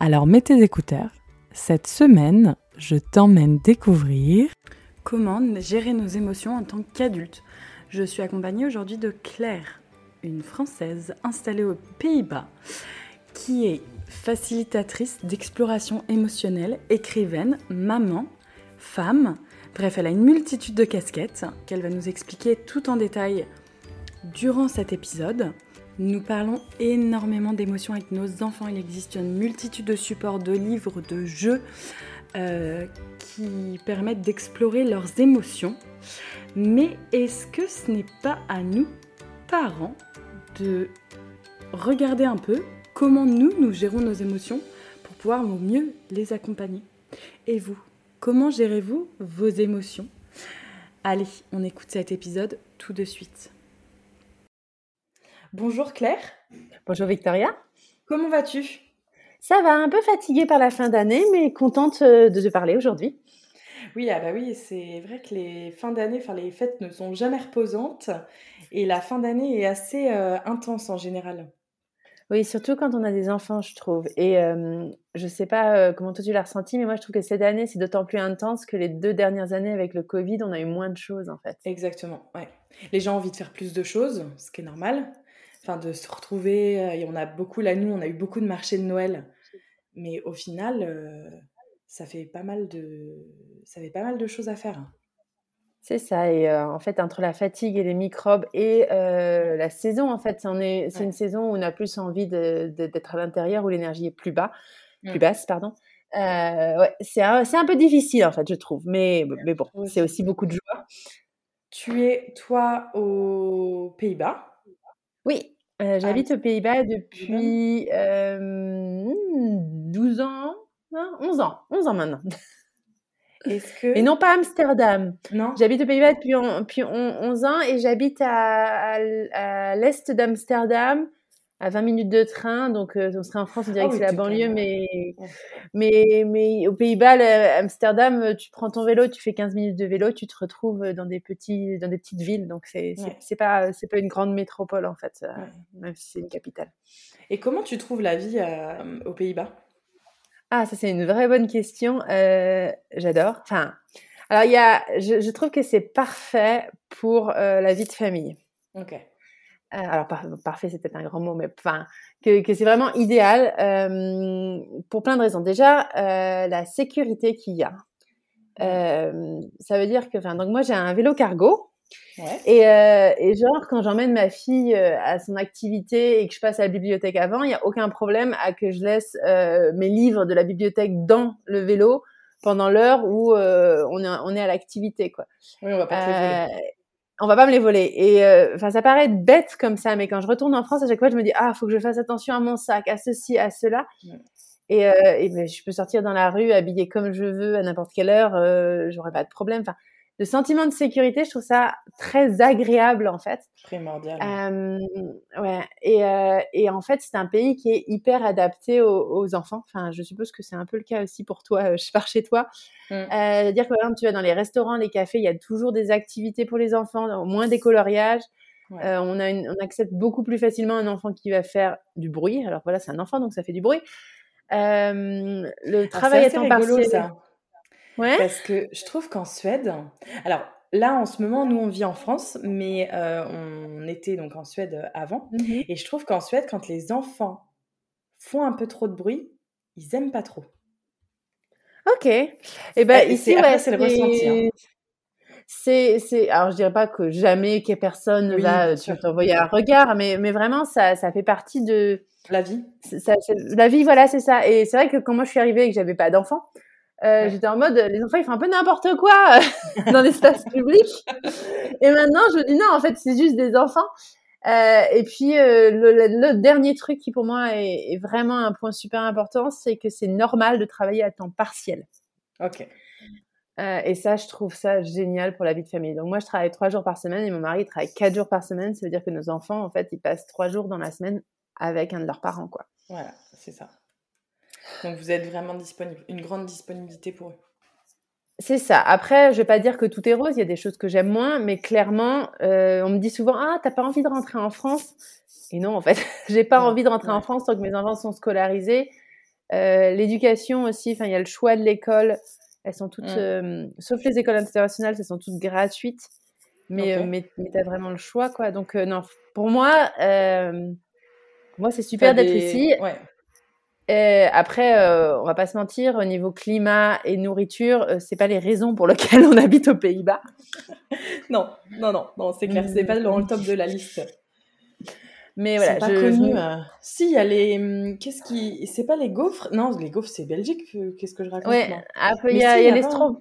Alors mets tes écouteurs. Cette semaine, je t'emmène découvrir comment gérer nos émotions en tant qu'adulte. Je suis accompagnée aujourd'hui de Claire, une Française installée aux Pays-Bas, qui est facilitatrice d'exploration émotionnelle, écrivaine, maman, femme. Bref, elle a une multitude de casquettes qu'elle va nous expliquer tout en détail durant cet épisode. Nous parlons énormément d'émotions avec nos enfants. Il existe une multitude de supports, de livres, de jeux euh, qui permettent d'explorer leurs émotions. Mais est-ce que ce n'est pas à nous, parents, de regarder un peu comment nous, nous gérons nos émotions pour pouvoir mieux les accompagner? Et vous, comment gérez-vous vos émotions? Allez, on écoute cet épisode tout de suite. Bonjour Claire. Bonjour Victoria. Comment vas-tu? Ça va, un peu fatiguée par la fin d'année, mais contente euh, de te parler aujourd'hui. Oui, ah bah oui, c'est vrai que les fins d'année, enfin les fêtes ne sont jamais reposantes et la fin d'année est assez euh, intense en général. Oui, surtout quand on a des enfants, je trouve. Et euh, je sais pas comment toi tu l'as ressenti, mais moi je trouve que cette année c'est d'autant plus intense que les deux dernières années avec le Covid, on a eu moins de choses en fait. Exactement, ouais. Les gens ont envie de faire plus de choses, ce qui est normal enfin de se retrouver. Euh, et on a beaucoup là, nous, on a eu beaucoup de marchés de Noël, mais au final, euh, ça fait pas mal de, ça fait pas mal de choses à faire. Hein. C'est ça. Et euh, en fait, entre la fatigue et les microbes et la saison, en fait, c'est une saison où on a plus envie d'être à l'intérieur, où l'énergie est plus bas, plus basse, pardon. ouais, c'est un, un, peu difficile, en fait, je trouve. Mais, mais bon, c'est aussi beaucoup de joie. Tu es, toi, aux Pays-Bas? Oui, euh, j'habite aux Pays-Bas depuis euh, 12 ans, 11 ans, 11 ans maintenant. Que... Et non pas Amsterdam. Non. J'habite aux Pays-Bas depuis, depuis 11 ans et j'habite à, à l'est d'Amsterdam à 20 minutes de train, donc euh, on serait en France, on dirait ah que c'est la banlieue, mais, mais, mais aux Pays-Bas, Amsterdam, euh, tu prends ton vélo, tu fais 15 minutes de vélo, tu te retrouves dans des, petits, dans des petites villes, donc c'est c'est pas, pas une grande métropole en fait, euh, même si c'est une capitale. Et comment tu trouves la vie aux Pays-Bas? Ah, ça c'est une vraie bonne question, j'adore. Enfin, alors il y a, je, je trouve que c'est parfait pour la vie de famille. Ok. Euh, alors parfait c'est peut-être un grand mot, mais enfin que, que c'est vraiment idéal euh, pour plein de raisons. Déjà euh, la sécurité qu'il y a. Euh, ça veut dire que, enfin donc moi j'ai un vélo cargo. Ouais. Et, et, genre, quand j'emmène ma fille à son activité et que je passe à la bibliothèque avant, il n'y a aucun problème à que je laisse mes livres de la bibliothèque dans le vélo pendant l'heure où on, est, on est à l'activité. quoi. Oui, on va pas on va pas me les voler. Et euh, enfin, ça paraît bête comme ça, mais quand je retourne en France, à chaque fois, je me dis ah, faut que je fasse attention à mon sac, à ceci, à cela. Et, euh, et ben, je peux sortir dans la rue habillée comme je veux à n'importe quelle heure, euh, j'aurais pas de problème. Enfin, le sentiment de sécurité, je trouve ça très agréable en fait. Primordial. Euh, ouais. Et, euh, et, en fait, c'est un pays qui est hyper adapté aux, enfants. Enfin, je suppose que c'est un peu le cas aussi pour toi, euh, je pars chez toi. Mm. Euh, dire que par exemple, tu vas dans les restaurants, les cafés, il y a toujours des activités pour les enfants, au moins des coloriages. Euh, on, a une, on accepte beaucoup plus facilement un enfant qui va faire du bruit. Alors voilà, c'est un enfant, donc ça fait du bruit. le ah, travail est, en partiel. Ça. Parce que je trouve qu'en Suède, alors là en ce moment, nous on vit en France, mais euh, on était donc en Suède avant, mmh et je trouve qu'en Suède, quand les enfants font un peu trop de bruit, ils aiment pas trop. Ok. Et eh ben ici, c'est le ressenti. Hein. C'est, c'est, alors je dirais pas que jamais qu'il personne va t'envoyer un regard, mais, mais vraiment ça, ça fait partie de la vie. Ça, la vie, voilà, c'est ça. Et c'est vrai que quand moi je suis arrivée et que j'avais pas d'enfants, euh, J'étais en mode, les enfants, ils font un peu n'importe quoi euh, dans l'espace public. Et maintenant, je me dis non, en fait, c'est juste des enfants. et puis le, dernier truc qui pour moi est, vraiment un point super important, c'est que c'est normal de travailler à temps partiel. Ok. et ça, je trouve ça génial pour la vie de famille. Donc moi, je travaille trois jours par semaine et mon mari travaille quatre jours par semaine. Ça veut dire que nos enfants, en fait, ils passent trois jours dans la semaine avec un de leurs parents, quoi. Voilà, c'est ça. Donc vous êtes vraiment disponible, une grande disponibilité pour eux. C'est ça. Après, je vais pas dire que tout est rose. Il y a des choses que j'aime moins, mais clairement, euh, on me dit souvent ah t'as pas envie de rentrer en France? Et non, en fait, j'ai pas envie de rentrer en France tant que mes enfants sont scolarisés. Euh, l'éducation aussi. Enfin, il y a le choix de l'école. Elles sont toutes, euh, sauf les écoles internationales, elles sont toutes gratuites. Mais mais, mais t'as vraiment le choix, quoi. Donc non, pour moi, moi c'est super d'être ici. Et après, euh, on va pas se mentir, au niveau climat et nourriture, euh, c'est pas les raisons pour lesquelles on habite aux Pays-Bas. non, non, non, non, c'est clair, c'est pas dans le top de la liste. Mais voilà, pas connu. Euh. Si, il y a les. Hum, qu'est-ce qui. C'est pas les gaufres? Non, les gaufres, c'est Belgique. Qu'est-ce que je raconte Ouais, après, il y, a, y a les strop.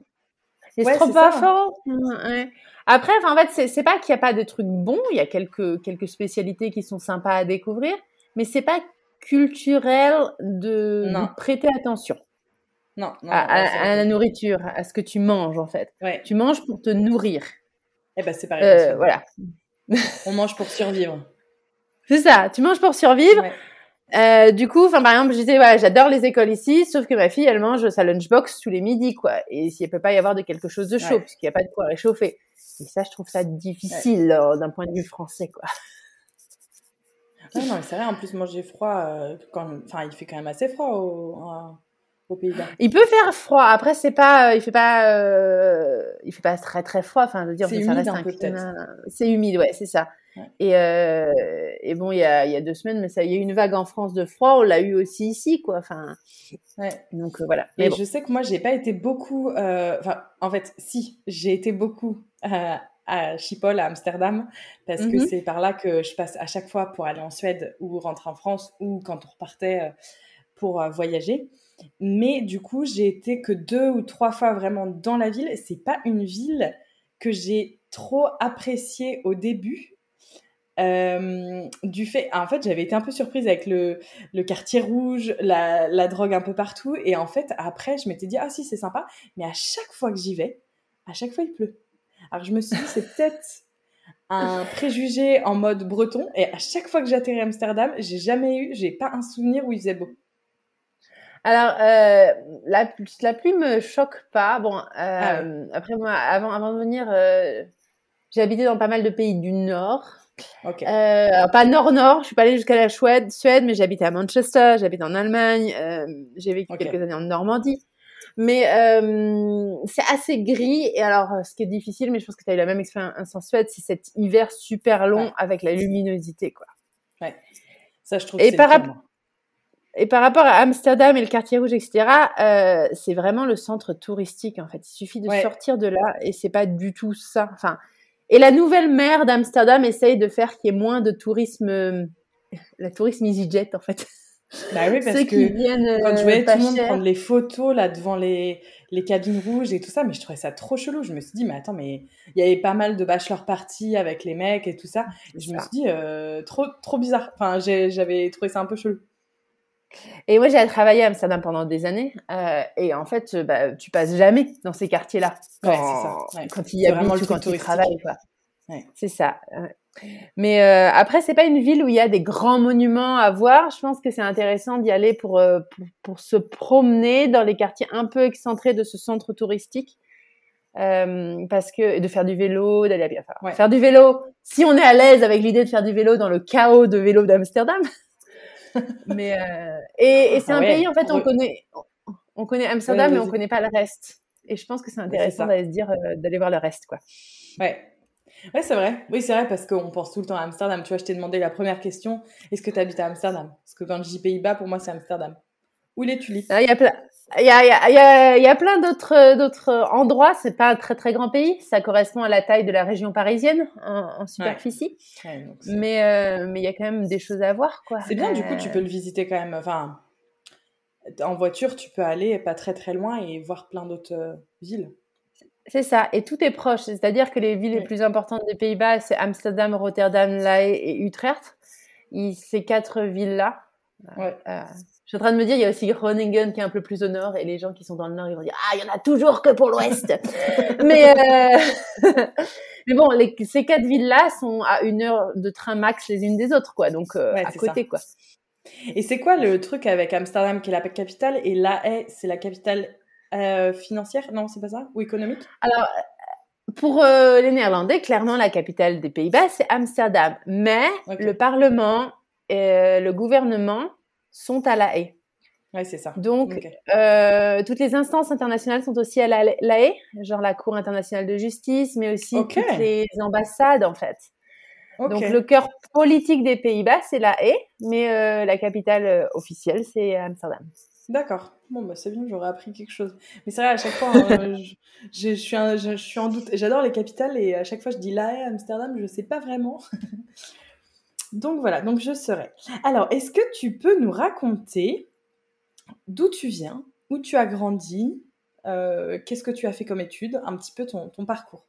Les ouais, ouais. Après, en fait, c'est pas qu'il n'y a pas de trucs bons. Il y a quelques, quelques spécialités qui sont sympas à découvrir. Mais c'est pas culturel de, prêter attention. Non, à, la nourriture, à ce que tu manges en fait. Tu manges pour te nourrir. Eh ben c'est pareil. Euh, voilà. On mange pour survivre. C'est ça. Tu manges pour survivre. Euh, du coup, enfin par exemple, je disais ouais, j'adore les écoles ici, sauf que ma fille, elle mange sa lunchbox tous les midis, quoi. Et s'il ne peut pas y avoir de quelque chose de chaud, parce qu'il n'y a pas de quoi réchauffer. Et ça, je trouve ça difficile euh, d'un point de vue français, quoi non, c'est vrai, en plus, manger froid, euh, quand... enfin, il fait quand même assez froid au, au Pays-Bas. Il peut faire froid. Après, c'est pas, euh, il fait pas, euh, il fait pas très très froid. Enfin, je veux dire, c'est humide un, peu peut-être. C'est humide, ouais, c'est ça. Et, et bon, il y a, y a deux semaines, mais ça, il y a eu une vague en France de froid. On l'a eu aussi ici, quoi. Enfin, ouais. Donc voilà. Mais je sais que moi, j'ai pas été beaucoup. Enfin, en fait, si, j'ai été beaucoup à Schiphol, à Amsterdam, parce que mhm. c'est par là que je passe à chaque fois pour aller en Suède ou rentrer en France ou quand on repartait euh, pour euh, voyager. Mais du coup, j'ai été que deux ou trois fois vraiment dans la ville. C'est pas une ville que j'ai trop appréciée au début. Euh, du fait, en fait, j'avais été un peu surprise avec le, le quartier rouge, la, la, drogue un peu partout. Et en fait, après, je m'étais dit, ah si, c'est sympa. Mais à chaque fois que j'y vais, à chaque fois, il pleut. Alors je me suis dit, c'est peut-être un préjugé en mode breton. Et à chaque fois que j'atterris à Amsterdam, j'ai jamais eu, j'ai pas un souvenir où il faisait beau. Alors, euh, la, la pluie me choque pas. Bon, euh, ah après moi, avant, avant de venir, euh, j'ai habité dans pas mal de pays du Nord. Okay. Euh, pas Nord-Nord, je suis pas allée jusqu'à la Suède, Suède, mais j'habitais à Manchester, j'habite en Allemagne, j'ai vécu quelques années en Normandie. Mais euh, c'est assez gris. Et alors, euh, ce qui est difficile, mais je pense que tu as eu la même expérience en Suède, c'est cet hiver super long avec la luminosité, quoi. Ouais. Ça, je trouve et par, et par rapport à Amsterdam et le quartier rouge, etc., euh, c'est vraiment le centre touristique, en fait. Il suffit de sortir de là et c'est pas du tout ça. Enfin, et la nouvelle maire d'Amsterdam essaye de faire qu'il y ait moins de tourisme, la tourisme EasyJet, en fait. Bah oui, parce que quand je voyais tout le monde prendre les photos là devant les, les cabines rouges et tout ça, mais je trouvais ça trop chelou. Je me suis dit, mais attends, mais il y avait pas mal de bachelor party avec les mecs et tout ça. je me suis dit, euh, trop, trop bizarre. Enfin, j'avais trouvé ça un peu chelou. Et moi, j'ai travaillé à Amsterdam pendant des années. Euh, et en fait, bah, tu passes jamais dans ces quartiers-là. Quand, ouais. Quand il y a vraiment le quand tu travailles. C'est ça. Mais euh, après, c'est pas une ville où il y a des grands monuments à voir. Je pense que c'est intéressant d'y aller pour, euh, pour, pour, se promener dans les quartiers un peu excentrés de ce centre touristique. Euh, parce que de faire du vélo, d'aller à bien faire, faire du vélo. Si on est à l'aise avec l'idée de faire du vélo dans le chaos de vélo d'Amsterdam. mais euh, et, et c'est ah un pays en fait on, connaît on connaît Amsterdam mais on connaît pas le reste. Et je pense que c'est intéressant d'aller se dire euh, d'aller voir le reste quoi. Ouais, Ouais, c'est vrai. Oui, c'est vrai parce qu'on pense tout le temps à Amsterdam. Tu vois, je t'ai demandé la première question est-ce que tu habites à Amsterdam? Parce que quand je dis Pays-Bas, pour moi, c'est Amsterdam. Où les tulipes ah, Il y a plein. Il y a, y, a, y a, plein d'autres d'autres endroits. C'est pas un très très grand pays. Ça correspond à la taille de la région parisienne en, superficie. mais euh, mais il y a quand même des choses à voir, quoi. C'est bien. Du coup, tu peux le visiter quand même. Enfin, en voiture, tu peux aller pas très très loin et voir plein d'autres euh, villes. C'est ça, et tout est proche. C'est-à-dire que les villes les plus importantes des Pays-Bas, c'est Amsterdam, Rotterdam, La Haye et Utrecht. ces quatre villes-là. Ouais. Euh, je suis en train de me dire, il y a aussi Groningen qui est un peu plus au nord, et les gens qui sont dans le nord, ils vont dire, ah, il y en a toujours que pour l'ouest. mais, euh... mais bon, les, ces quatre villes-là sont à une heure de train max les unes des autres, quoi. Donc, euh, à côté, quoi. Et c'est quoi le truc avec Amsterdam, qui est la capitale, et La Haye, c'est la capitale euh, financière Non, c'est pas ça? Ou économique? Alors, pour euh, les Néerlandais, clairement, la capitale des Pays-Bas, c'est Amsterdam. Mais le Parlement et le gouvernement sont à La Haye. Oui, c'est ça. Donc, euh, toutes les instances internationales sont aussi à La, Haye, genre la Cour internationale de justice, mais aussi toutes les ambassades, en fait. Donc, le cœur politique des Pays-Bas, c'est La Haye, mais la capitale officielle, c'est Amsterdam. D'accord. Bon, bah, c'est bien, j'aurais appris quelque chose. Mais c'est vrai, à chaque fois, hein, je, suis je, suis en doute. J'adore les capitales et à chaque fois, je dis La Haye, Amsterdam, je ne sais pas vraiment. donc voilà, donc je serai. Alors, est-ce que tu peux nous raconter d'où tu viens, où tu as grandi, euh, qu'est-ce que tu as fait comme études, un petit peu ton, ton parcours?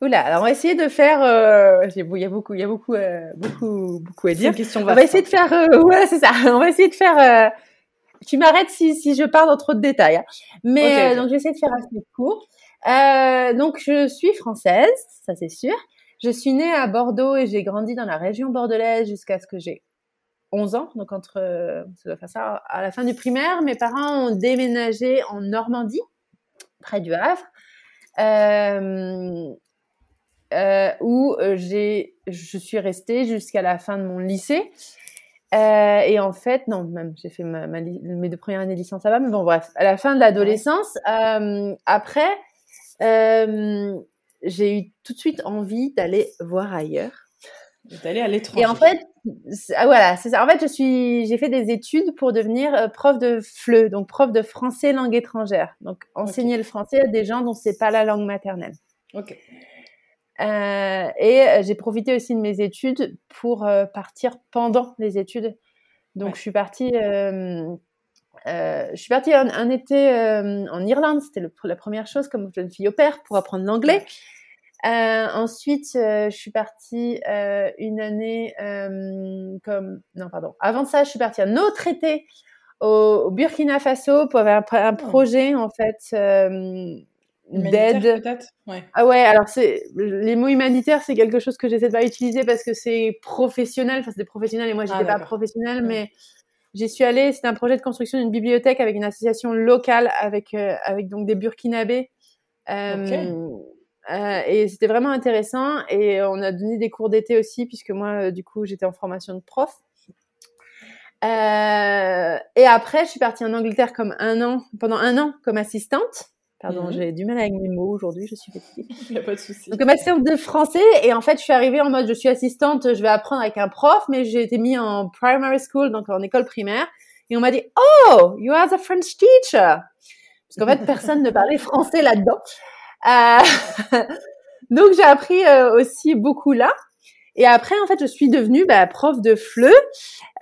Oula, alors on va essayer de faire. Euh, il y a beaucoup, il y a beaucoup, euh, beaucoup, beaucoup à dire. Question on va essayer de faire. ouais, c'est ça. On va essayer de faire tu m'arrêtes si, si je parle dans trop de détails. Hein. Mais euh, donc j'essaie de faire assez court. Euh, donc je suis française, ça c'est sûr. Je suis née à Bordeaux et j'ai grandi dans la région bordelaise jusqu'à ce que j'ai 11 ans. Donc entre ça doit ça à la fin du primaire, mes parents ont déménagé en Normandie, près du Havre. Euh, euh, où euh, j'ai, je suis restée jusqu'à la fin de mon lycée. Euh, et en fait, non, même j'ai fait ma, mes deux premières années de licence là-bas, mais bon, bref, à la fin de l'adolescence, euh, après, euh, j'ai eu tout de suite envie d'aller voir ailleurs. D'aller à l'étranger. Et en fait, ah, voilà, c'est ça. En fait, je suis, j'ai fait des études pour devenir prof de FLE, donc prof de français langue étrangère. Donc, enseigner le français à des gens dont c'est pas la langue maternelle. Ok. Euh, et euh, j'ai profité aussi de mes études pour euh, partir pendant les études. Donc je suis partie, je suis partie un, été en Irlande. C'était la première chose comme jeune fille au père pour apprendre l'anglais. ensuite, je suis partie une année comme non pardon. Avant ça, je suis partie un autre été au, Burkina Faso pour avoir un, un oh. projet en fait d'aide. Ouais. Ah ouais, alors c'est les mots humanitaires, c'est quelque chose que j'essaie de pas utiliser parce que c'est professionnel. Enfin, c'est des professionnels et moi, j'étais ah, pas professionnelle, mais j'y suis allée. C'était un projet de construction d'une bibliothèque avec une association locale, avec euh, avec donc des Burkinabés. Euh, euh, et c'était vraiment intéressant. Et on a donné des cours d'été aussi, puisque moi, du coup, j'étais en formation de prof. et après, je suis partie en Angleterre comme un an, pendant un an comme assistante. Pardon, mmh j'ai du mal avec mes mots aujourd'hui, je suis fatiguée. Il n'y a pas de souci. Donc, master de français, et en fait, je suis arrivée en mode, je suis assistante, je vais apprendre avec un prof, mais j'ai été mis en primary school, donc en école primaire, et on m'a dit, oh, you are the French teacher. Parce qu'en fait, personne ne parlait français là-dedans. Euh... donc, j'ai appris euh, aussi beaucoup là. Et après, en fait, je suis devenue bah, prof de FLE.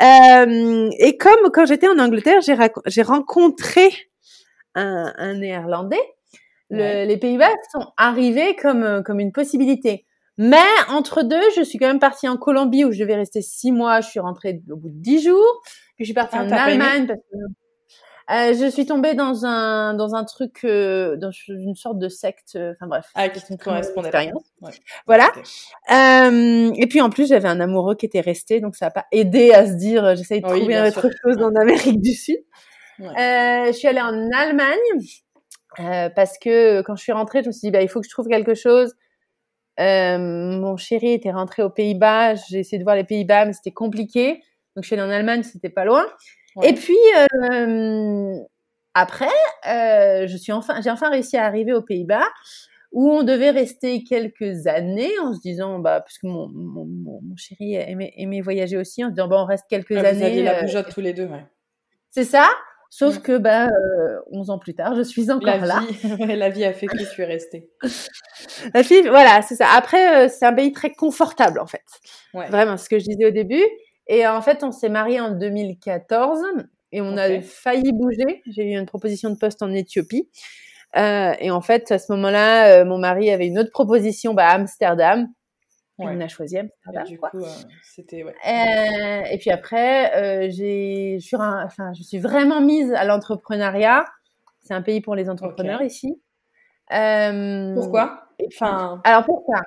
Euh, et comme quand j'étais en Angleterre, j'ai rencontré un, un néerlandais, les Pays-Bas sont arrivés comme, euh, comme une possibilité. Mais entre deux, je suis quand même partie en Colombie où je devais rester six mois. Je suis rentrée au bout de dix jours. Puis je suis partie ah, en Allemagne parce que euh, je suis tombée dans un dans un truc euh, dans une sorte de secte. Euh, enfin bref. Ah, qui ne correspondait pas. Ouais. Voilà. Et puis en plus, j'avais un amoureux qui était resté, donc ça n'a pas aidé à se dire j'essaye de trouver autre chose en Amérique du Sud. Euh, je suis allée en Allemagne euh, parce que quand je suis rentrée, je me suis dit bah, il faut que je trouve quelque chose. Euh, mon chéri était rentré aux Pays-Bas, j'ai essayé de voir les Pays-Bas, mais c'était compliqué. Donc je suis allée en Allemagne, c'était pas loin. Et puis euh, après, euh, je suis enfin, j'ai enfin réussi à arriver aux Pays-Bas où on devait rester quelques années en se disant, bah, parce que mon, mon, mon chéri aimait, aimait, voyager aussi, en se disant, bon, on reste quelques ah, années. Vous aviez la bougeotte tous les deux, ouais. C'est ça? Sauf que, bah, euh, 11 ans plus tard, je suis encore la là. Vie, la vie a fait que je suis restée. la fille, voilà, c'est ça. Après, euh, c'est un pays très confortable, en fait. Ouais. Vraiment, ce que je disais au début. Et en fait, on s'est mariés en 2014 et on okay. a failli bouger. J'ai eu une proposition de poste en Éthiopie. et en fait, à ce moment-là, mon mari avait une autre proposition bah, à Amsterdam. Ouais. On a choisi Amsterdam. Et du coup, c'était ouais. et puis après, j'ai, je suis, enfin, je suis vraiment mise à l'entrepreneuriat. C'est un pays pour les entrepreneurs ici. Pourquoi? Enfin, alors pourquoi?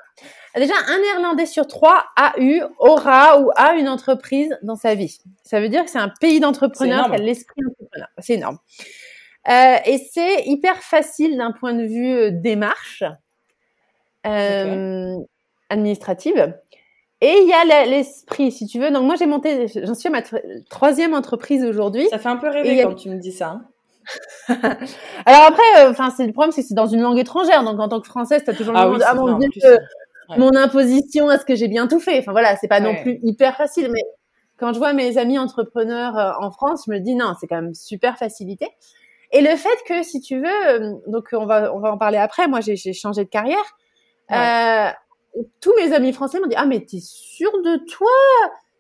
Déjà, un Néerlandais sur trois a eu, aura ou a une entreprise dans sa vie. Ça veut dire que c'est un pays d'entrepreneurs qui a l'esprit entrepreneur. C'est énorme. Euh, et c'est hyper facile d'un point de vue euh, démarche euh, administrative. Et il y a l'esprit, si tu veux. Donc moi, j'ai monté, j'en suis à ma troisième entreprise aujourd'hui. Ça fait un peu rêver quand tu me dis ça. Hein. Alors après, euh, enfin, c'est le problème, c'est que c'est dans une langue étrangère. Donc en tant que française, t'as toujours le ah, ah mon Dieu, mon imposition, est-ce que j'ai bien tout fait Enfin voilà, c'est pas non plus hyper facile. Mais quand je vois mes amis entrepreneurs euh, en France, je me dis non, c'est quand même super facilité. Et le fait que, si tu veux, euh, donc on va on va en parler après. Moi, j'ai changé de carrière. Tous mes amis français m'ont dit ah mais t'es sûr de toi?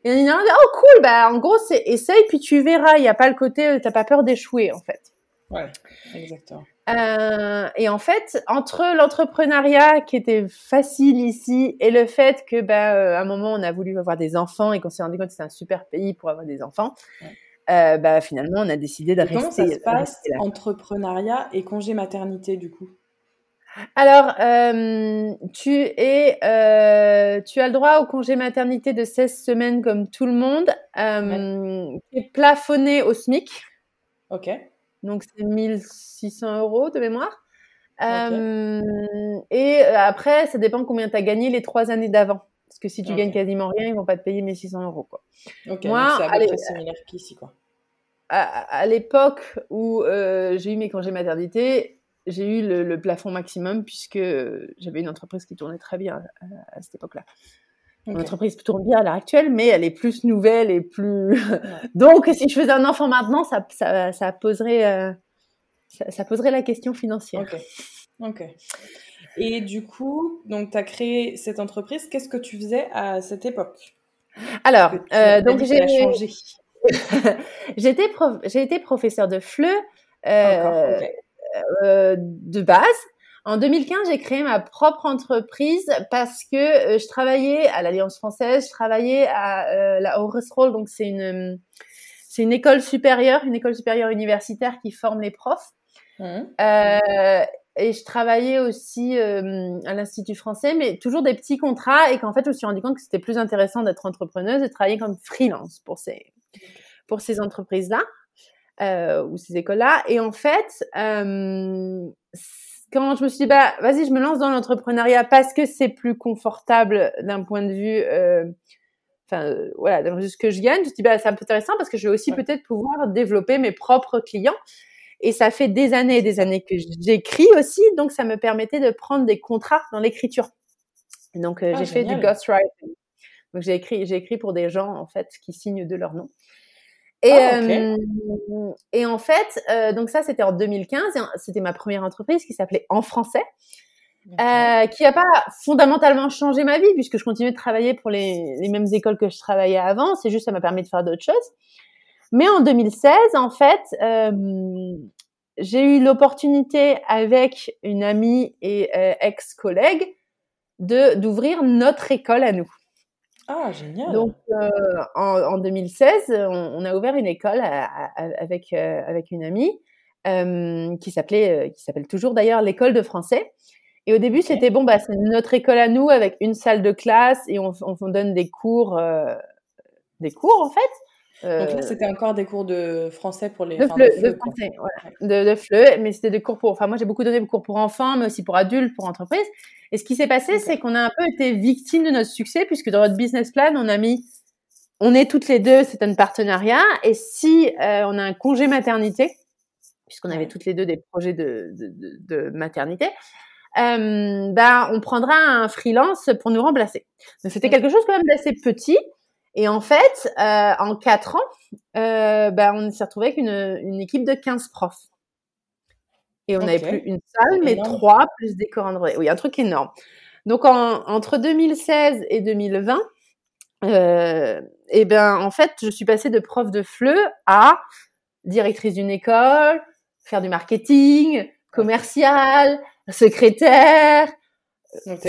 Et on dit oh cool bah en gros c'est essaye puis tu verras. Il y a pas le côté t'as pas peur d'échouer en fait Ouais, exactement. Euh, et en fait, entre l'entrepreneuriat qui était facile ici et le fait que, bah, euh, à un moment, on a voulu avoir des enfants et qu'on s'est rendu compte que c'était un super pays pour avoir des enfants, euh, bah, finalement, on a décidé de rester. Comment ça se passe, entrepreneuriat et congé maternité, du coup? Alors, euh, tu es, euh, tu as le droit au congé maternité de 16 semaines comme tout le monde, euh, qui est plafonné au SMIC. Ok. Donc, c'est 1600 euros de mémoire. Euh, et après, ça dépend combien tu as gagné les trois années d'avant. Parce que si tu gagnes quasiment rien, ils vont pas te payer 1600 euros. Quoi. Ok, Moi, c'est à peu près similaire qu'ici. Quoi. À, l'époque où j'ai eu mes congés maternité, j'ai eu le, plafond maximum puisque j'avais une entreprise qui tournait très bien à cette époque-là. L'entreprise tourne bien à l'heure actuelle, mais elle est plus nouvelle et plus. donc, si je faisais un enfant maintenant, ça, ça, ça poserait, euh, ça, poserait la question financière. Ok. Ok. Et du coup, donc, tu as créé cette entreprise. Qu'est-ce que tu faisais à cette époque? Alors, euh, donc j'ai changé. J'ai été professeur de FLE euh, euh, de base. En 2015, j'ai créé ma propre entreprise parce que euh, je travaillais à l'Alliance française, je travaillais à euh, la Horeschool, donc c'est une c'est une école supérieure, une école supérieure universitaire qui forme les profs. Mmh. Euh, et je travaillais aussi euh, à l'Institut français, mais toujours des petits contrats et qu'en fait, je me suis rendu compte que c'était plus intéressant d'être entrepreneuse et de travailler comme freelance pour ces pour ces entreprises-là euh, ou ces écoles-là. Et en fait, euh, quand je me suis dit, bah, vas-y, je me lance dans l'entrepreneuriat parce que c'est plus confortable d'un point de vue, euh, enfin, euh, voilà, d'un point de vue ce que je gagne, je me suis dit, bah, c'est un peu intéressant parce que je vais aussi peut-être pouvoir développer mes propres clients. Et ça fait des années et des années que j'écris aussi, donc ça me permettait de prendre des contrats dans l'écriture. Donc, euh, ah, j'ai fait du ghostwriting. Donc, j'ai écrit, j'ai écrit pour des gens, en fait, qui signent de leur nom. Et, ah, euh, et en fait, euh, donc ça, c'était en 2015. C'était ma première entreprise qui s'appelait En Français, euh, qui n'a pas fondamentalement changé ma vie puisque je continuais de travailler pour les, les mêmes écoles que je travaillais avant. C'est juste ça m'a permis de faire d'autres choses. Mais en 2016, en fait, euh, j'ai eu l'opportunité avec une amie et ex-collègue de d'ouvrir notre école à nous. Ah, génial. Donc, euh, en, 2016, on, a ouvert une école avec, euh, avec une amie euh, qui s'appelait, qui s'appelle toujours d'ailleurs l'école de français. Et au début, c'était bon, bah, c'est notre école à nous avec une salle de classe et on, on donne des cours, des cours en fait. Donc là, c'était encore des cours de français pour les. De de, français, de, de FLE, mais c'était des cours pour. Enfin, moi, j'ai beaucoup donné des cours pour enfants, mais aussi pour adultes, pour entreprises. Et ce qui s'est passé, c'est qu'on a un peu été victime de notre succès, puisque dans notre business plan, on a mis, on est toutes les deux, c'est un partenariat, et si euh, on a un congé maternité, puisqu'on avait toutes les deux des projets de, de, maternité, euh, bah, on prendra un freelance pour nous remplacer. Donc c'était quelque chose quand même d'assez petit. Et en fait, euh, en quatre ans, euh, bah, on s'est retrouvé avec une, une équipe de 15 profs. Et on n'avait plus une salle, mais trois, plus des corps Android. Oui, un truc énorme. Donc, en, entre 2016 et 2020, euh, et ben, en fait, je suis passée de prof de FLE à directrice d'une école, faire du marketing, commerciale, secrétaire,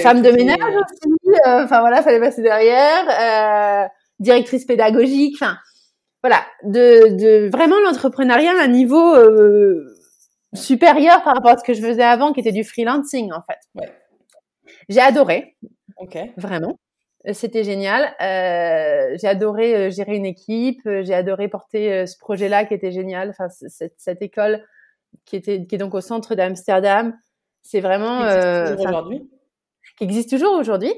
femme de ménage aussi. Enfin voilà, fallait passer derrière. Directrice pédagogique. Enfin voilà, de, de vraiment l'entrepreneuriat à un niveau supérieur par rapport à ce que je faisais avant, qui était du freelancing en fait. Ouais. J'ai adoré. Ok. Vraiment. C'était génial. Euh, j'ai adoré euh, gérer une équipe. Euh, j'ai adoré porter euh, ce projet-là qui était génial. Enfin, cette, cette, école qui était qui est donc au centre d'Amsterdam. C'est vraiment. Toujours aujourd'hui? Qui existe toujours aujourd'hui.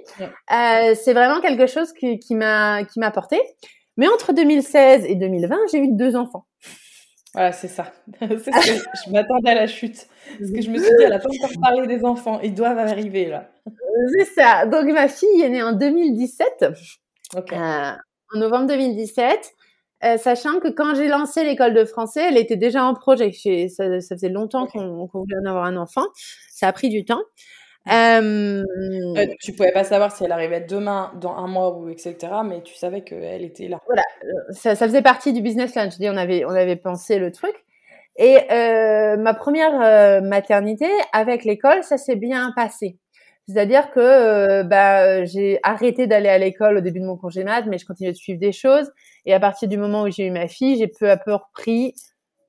c'est vraiment quelque chose qui, qui m'a qui m'a porté. Mais entre 2016 et 2020, j'ai eu deux enfants. Voilà, c'est ça. je m'attendais à la chute. Parce que je me suis dit, elle n'a pas encore parlé des enfants. Ils doivent arriver, là. C'est ça. Donc, ma fille est née en 2017. Ok. Euh, en novembre 2017. Euh, sachant que quand j'ai lancé l'école de français, elle était déjà en projet. Ça, ça faisait longtemps qu'on voulait en avoir un enfant. Ça a pris du temps. Euh, euh, tu pouvais pas savoir si elle arrivait demain, dans un mois ou etc. Mais tu savais qu'elle était là. Voilà, ça, ça, faisait partie du business lunch. on avait, on avait pensé le truc. Et euh, ma première euh, maternité avec l'école, ça s'est bien passé. C'est-à-dire que euh, bah, j'ai arrêté d'aller à l'école au début de mon congé mat, mais je continuais de suivre des choses. Et à partir du moment où j'ai eu ma fille, j'ai peu à peu repris,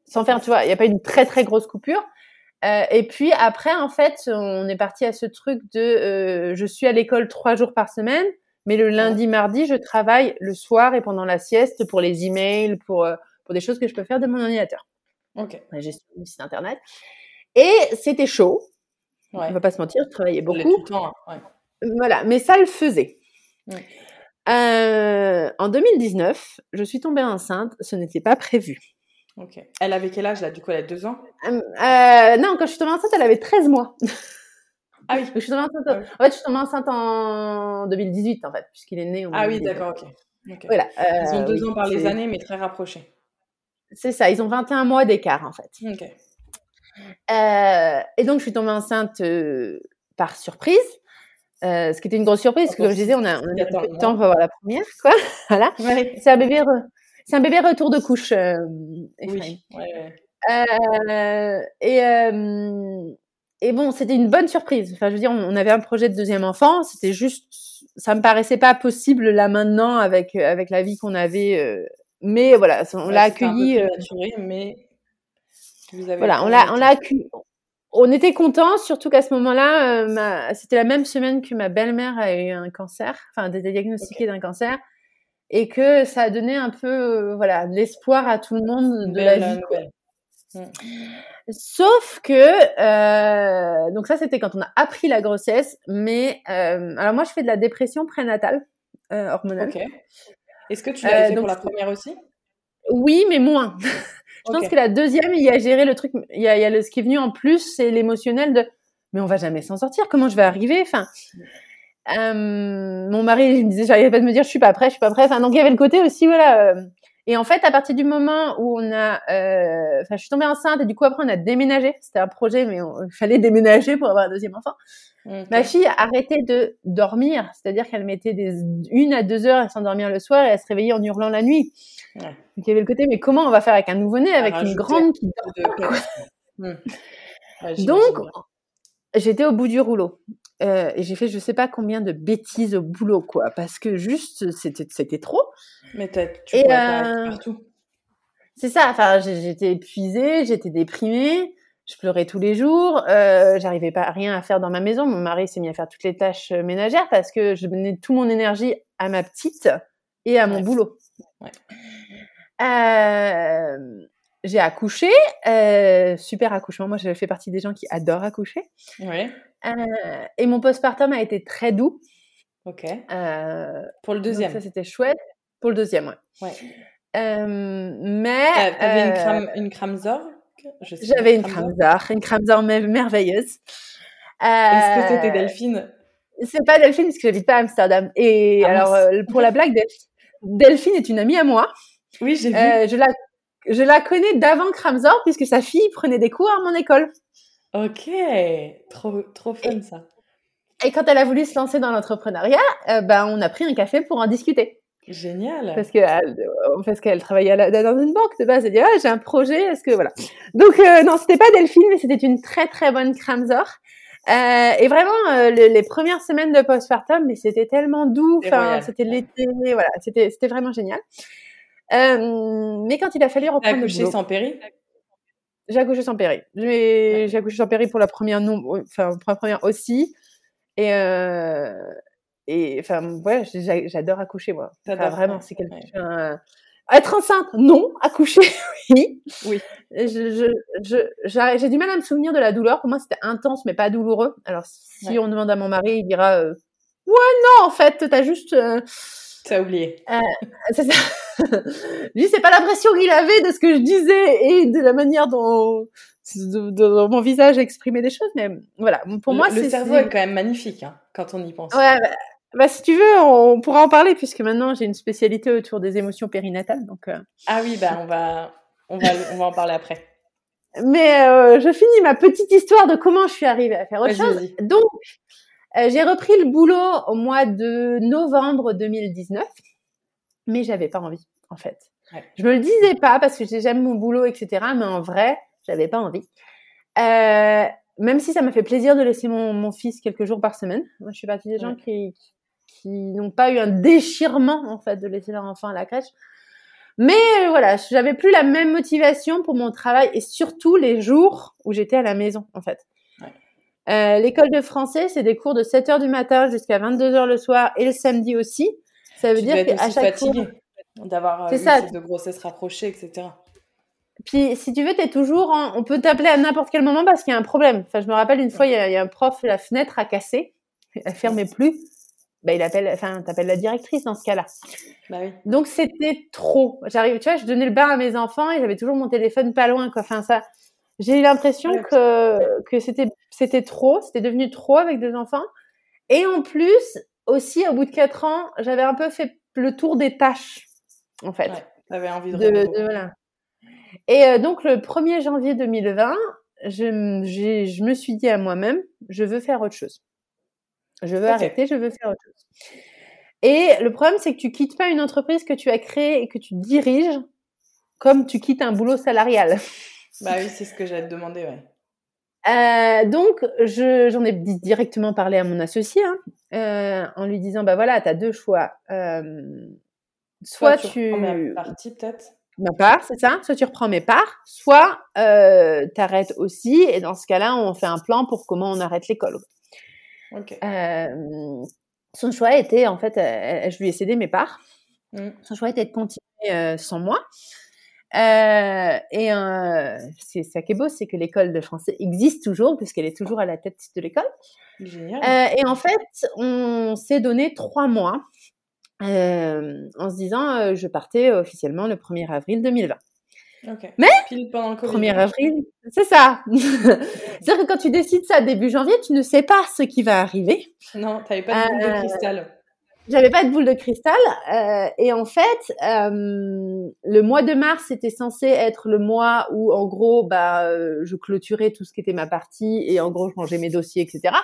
sans faire, tu vois, il n'y a pas une très très grosse coupure, euh, et puis après, en fait, on est parti à ce truc de euh, je suis à l'école trois jours par semaine, mais le lundi, mardi, je travaille le soir et pendant la sieste pour les emails, pour, euh, pour des choses que je peux faire de mon ordinateur. Ok. La gestion du site internet. Et c'était chaud. Ouais. On va pas se mentir, je travaillais beaucoup. Tout le temps, ouais. Voilà, mais ça le faisait. en 2019, je suis tombée enceinte. Ce n'était pas prévu. Ok. Elle avait quel âge là Du coup, elle a deux ans? Euh, euh, Non, quand je suis tombée enceinte, elle avait 13 mois. Ah oui. je suis tombée enceinte, ah En fait, je suis tombée enceinte en 2018, en fait, puisqu'il est né. ah oui, d'accord, ok. Voilà, ils ont euh, deux ans par les années, mais très rapprochés. C'est ça, ils ont 21 mois d'écart, en fait. Ok. et donc, je suis tombée enceinte par surprise. ce qui était une grosse surprise, parce que comme je disais, on a, on a de temps pour avoir la première, quoi. voilà. C'est un bébé c'est un bébé retour de couche, euh, oui. Euh, et, euh, et bon, c'était une bonne surprise. Enfin, je veux dire, on, avait un projet de deuxième enfant. C'était juste, ça me paraissait pas possible là maintenant avec avec la vie qu'on avait. mais voilà, on l'a accueilli. mais voilà, on l'a on l'a accueilli. On était contents, surtout qu'à ce moment-là, c'était la même semaine que ma belle-mère a eu un cancer, enfin, été diagnostiquée d'un cancer et que ça a donné un peu euh, voilà de l'espoir à tout le monde de la vie. Mm. Sauf que euh, donc ça c'était quand on a appris la grossesse, mais euh, alors moi je fais de la dépression prénatale hormonale. Est-ce que tu l'as fait pour la première aussi? Oui, mais moins. je pense que la deuxième il y a géré le truc, il y a, il y a le, ce qui est venu en plus, c'est l'émotionnel de mais on va jamais s'en sortir. Comment je vais arriver? Enfin, euh, mon mari il me disait j'arrivais pas de me dire je suis pas prêt je suis pas prêt. Enfin donc il y avait le côté aussi voilà euh. et en fait à partir du moment où on a euh, enfin je suis tombée enceinte et du coup après on a déménagé. C'était un projet mais il fallait déménager pour avoir un deuxième enfant. Ma fille a arrêté de dormir. C'est-à-dire qu'elle mettait des une à deux heures à s'endormir le soir et elle se réveillait en hurlant la nuit. Donc il y avait le côté mais comment on va faire avec un nouveau-né avec une grande qui dort hmm. donc j'étais au bout du rouleau euh, et j'ai fait je sais pas combien de bêtises au boulot, quoi, parce que juste c'était c'était trop. Mais tu et, euh, partout. C'est ça. Enfin, j'étais épuisée, j'étais déprimée, je pleurais tous les jours, euh, j'arrivais pas à rien à faire dans ma maison. Mon mari s'est mis à faire toutes les tâches euh, ménagères parce que je donnais tout mon énergie à ma petite et à mon boulot. Ouais. Euh, j'ai accouché, euh, super accouchement. Moi, je fais partie des gens qui adorent accoucher. Ouais. Euh, et mon postpartum a été très doux. Ok. Euh, pour le deuxième. Ça, c'était chouette. Pour le deuxième, ouais. ouais. Mais. T'avais une crème, une crème J'avais une crème une crème merveilleuse. Est-ce que c'était Delphine? C'est pas Delphine parce que j'habite pas à Amsterdam. Et ah, alors, pour la blague, Delphine est une amie à moi. Oui, j'ai vu. je la je la connais d'avant Kramzor puisque sa fille prenait des cours à mon école. Ok, trop, trop fun ça. Et quand elle a voulu se lancer dans l'entrepreneuriat, euh, ben, on a pris un café pour en discuter. Génial. Parce que parce qu'elle travaillait dans une banque de base. Elle dit ah j'ai un projet. Est-ce que voilà. Donc non c'était pas Delphine mais c'était une très très bonne Kramzor. Euh, et vraiment, les premières semaines de postpartum, mais c'était tellement doux. Enfin, c'était l'été, voilà, c'était c'était vraiment génial. Euh, mais quand il a fallu reprendre le boulot, sans péri j'ai accouché sans péri. J'ai accouché sans péri pour la première non, enfin pour la première aussi. Et euh, et enfin ouais, j'adore accoucher moi. Enfin, vraiment, c'est quelque chose. Être enceinte, non. Accoucher, oui. Oui. Je, je, j'ai du mal à me souvenir de la douleur. Pour moi, c'était intense, mais pas douloureux. Alors, si on demande à mon mari, il dira euh, Ouais, non, en fait, t'as juste. Euh, T'as oublié. Euh, c'est ça. Lui, c'est pas l'impression qu'il avait de ce que je disais et de la manière dont, de, mon visage exprimait des choses, mais voilà. Pour moi, le cerveau est quand même magnifique hein, quand on y pense. Ouais, bah, bah, si tu veux, on pourra en parler puisque maintenant j'ai une spécialité autour des émotions périnatales. Donc, euh. Ah oui, bah on va, on va, on va en parler après. Mais euh, je finis ma petite histoire de comment je suis arrivée à faire autre chose. Donc, euh, j'ai repris le boulot au mois de novembre 2019, mais j'avais pas envie, en fait. Je me le disais pas parce que j'aime mon boulot, etc. Mais en vrai, j'avais pas envie. Euh, même si ça m'a fait plaisir de laisser mon, mon, fils quelques jours par semaine. Moi, je suis partie des gens qui, qui n'ont pas eu un déchirement en fait de laisser leur enfant à la crèche. Mais euh, voilà, j'avais plus la même motivation pour mon travail et surtout les jours où j'étais à la maison en fait. Euh, l'école de français, c'est des cours de 7 heures du matin jusqu'à 22 heures le soir et le samedi aussi. Ça veut dire qu'à chaque fois d'avoir euh, ça. de grossesse rapprochée, etc. Puis, si tu veux, t'es toujours, on peut t'appeler à n'importe quel moment parce qu'il y a un problème. Enfin, je me rappelle une fois, il y, a, il y a un prof, la fenêtre a cassé, elle fermait plus bah, il appelle, enfin, t'appelles la directrice dans ce cas-là. Bah oui. Donc c'était trop. J'arrive, tu vois, je donnais le bain à mes enfants et j'avais toujours mon téléphone pas loin, quoi. Enfin ça, j'ai eu l'impression que que c'était c'était trop, c'était devenu trop avec deux enfants. Et en plus, aussi au bout de quatre ans, j'avais un peu fait le tour des tâches, en fait. Ouais, t'avais envie de, de, de voilà. Et euh, donc le 1er janvier 2020, je, je me suis dit à moi-même, je veux faire autre chose. Je veux arrêter, je veux faire autre chose. Et le problème, c'est que tu quittes pas une entreprise que tu as créée et que tu diriges comme tu quittes un boulot salarial. Bah oui, c'est ce que j'allais te demander, ouais. Euh, donc, j'en ai directement parlé à mon associé hein, euh, en lui disant, bah voilà, tu as deux choix. Euh, soit, tu... tu... ma partie, peut-être Ma part, c'est ça. Soit tu reprends mes parts, soit euh, tu arrêtes aussi. Et dans ce cas-là, on fait un plan pour comment on arrête l'école. Euh, son choix était, en fait, je lui ai cédé mes parts. Mmh. Son choix était de continuer sans moi. Et c'est ça qui est beau, c'est que l'école de français existe toujours, puisqu'elle est toujours à la tête de l'école. et en fait, on s'est donné trois mois en se disant, je partais officiellement le 1er avril 2020. Mais, Pile pendant le 1er avril, c'est ça. C'est-à-dire que quand tu décides ça début janvier, tu ne sais pas ce qui va arriver. Non, tu n'avais pas de de euh, cristal. J'avais pas de boule de cristal. Euh, et en fait, euh, le mois de mars était censé être le mois où, en gros, bah, je clôturais tout ce qui était ma partie et en gros, je rangeais mes dossiers, etc.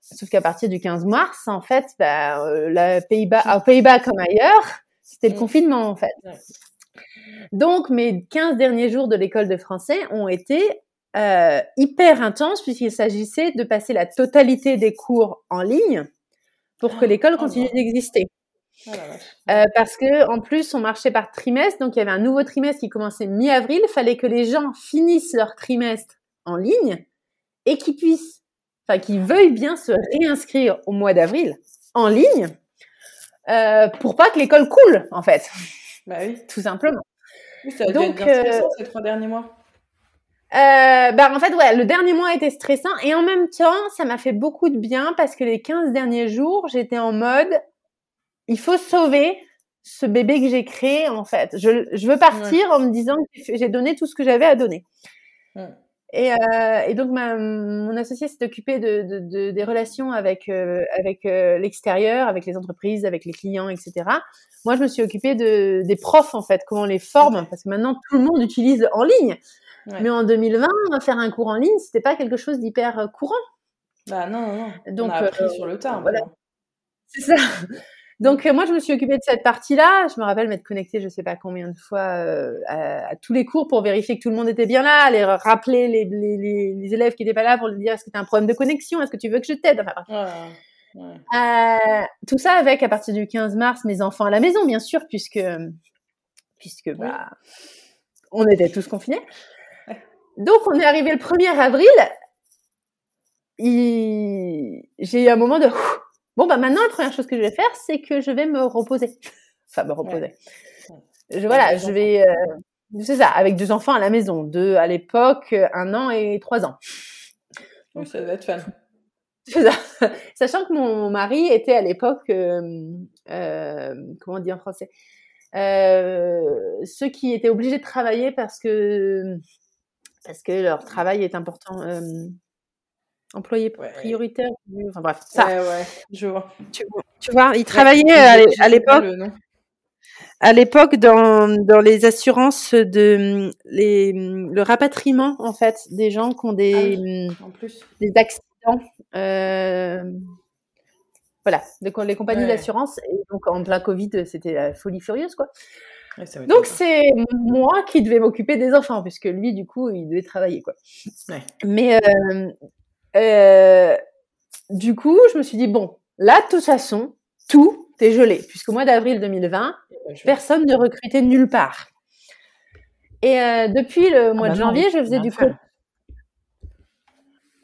Sauf qu'à partir du 15 mars, en fait, bah, la Pays-Bas, aux Pays-Bas comme ailleurs, c'était le mm. confinement, en fait. Donc, mes 15 derniers jours de l'école de français ont été euh, hyper intenses puisqu'il s'agissait de passer la totalité des cours en ligne pour que ah, l'école oh continue d'exister. Oh euh, parce que en plus, on marchait par trimestre, donc il y avait un nouveau trimestre qui commençait mi-avril. Il fallait que les gens finissent leur trimestre en ligne et qu'ils puissent, enfin, qu'ils veuillent bien se réinscrire au mois d'avril en ligne euh, pour pas que l'école coule, en fait. Bah oui. Tout simplement. Oui, ça a Donc, euh, ces trois derniers mois. Euh, bah en fait ouais le dernier mois était stressant et en même temps ça m'a fait beaucoup de bien parce que les 15 derniers jours j'étais en mode il faut sauver ce bébé que j'ai créé en fait. Je, je veux partir en me disant que j'ai donné tout ce que j'avais à donner. Et, euh, et, donc ma, mon associé s'est occupé de, de, de, des relations avec euh, avec euh, l'extérieur avec les entreprises avec les clients etc moi, je me suis occupée de, des profs, en fait, comment on les forme, parce que maintenant, tout le monde utilise en ligne. Mais en 2020, faire un cours en ligne, c'était pas quelque chose d'hyper euh, courant. Bah non, non, Donc, on a appris euh, sur le tas. Voilà. C'est ça. Donc moi, je me suis occupée de cette partie-là. Je me rappelle m'être connectée, je sais pas combien de fois, à, tous les cours pour vérifier que tout le monde était bien là, aller rappeler les, les, les, élèves qui n'étaient pas là pour leur dire est-ce que tu as un problème de connexion, est-ce que tu veux que je t'aide? Enfin, euh, tout ça avec, à partir du 15 mars, mes enfants à la maison, bien sûr, puisque, puisque bah, on était tous confinés. Donc, on est arrivé le 1er avril. J'ai eu un moment de bon, bah maintenant, la première chose que je vais faire, c'est que je vais me reposer. Enfin, me reposer. Je, voilà, je vais. Euh, c'est ça, avec deux enfants à la maison, deux à l'époque, un an et trois ans. Donc, ça va être fun. Sachant que mon mari était à l'époque, euh, euh, comment on dit en français, euh, ceux qui étaient obligés de travailler parce que parce que leur travail est important. Euh, employé prioritaire. Enfin bref, ça. Ouais, ouais, je vois. Tu, tu vois, ils travaillaient à l'époque. À l'époque, dans, dans les assurances de les, le rapatriement en fait des gens qui ont des, ah en plus. des accidents euh, voilà, les compagnies d'assurance. Et donc, en plein Covid, c'était la folie furieuse, quoi. Donc, c'est moi qui devais m'occuper des enfants, puisque lui, du coup, il devait travailler, quoi. Mais, euh, euh, du coup, je me suis dit, bon, là, de toute façon, tout est gelé, puisqu'au mois d'avril 2020, personne ne recrutait nulle part. Et depuis le ah mois de bah janvier, je faisais du coup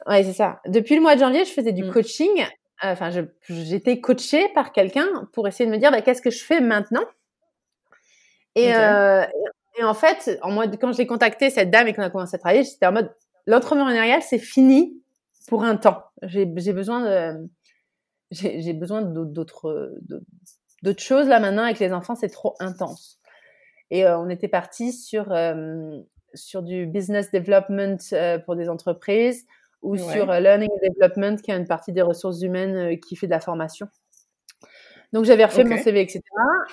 Ouais, c'est ça. Depuis le mois de janvier, je faisais du mmh. coaching. Enfin, j'étais coachée par quelqu'un pour essayer de me dire bah, qu'est-ce que je fais maintenant? Et, euh, et, en fait, en mode, quand j'ai contacté cette dame et qu'on a commencé à travailler, j'étais en mode l'entrepreneurial, c'est fini pour un temps. J'ai besoin de j'ai besoin d'autres d'autres choses là maintenant avec les enfants, c'est trop intense. Et euh, on était parti sur euh, sur du business development euh, pour des entreprises ou sur euh, Learning and Development, qui est une partie des ressources humaines qui fait de la formation. Donc j'avais refait mon CV, etc.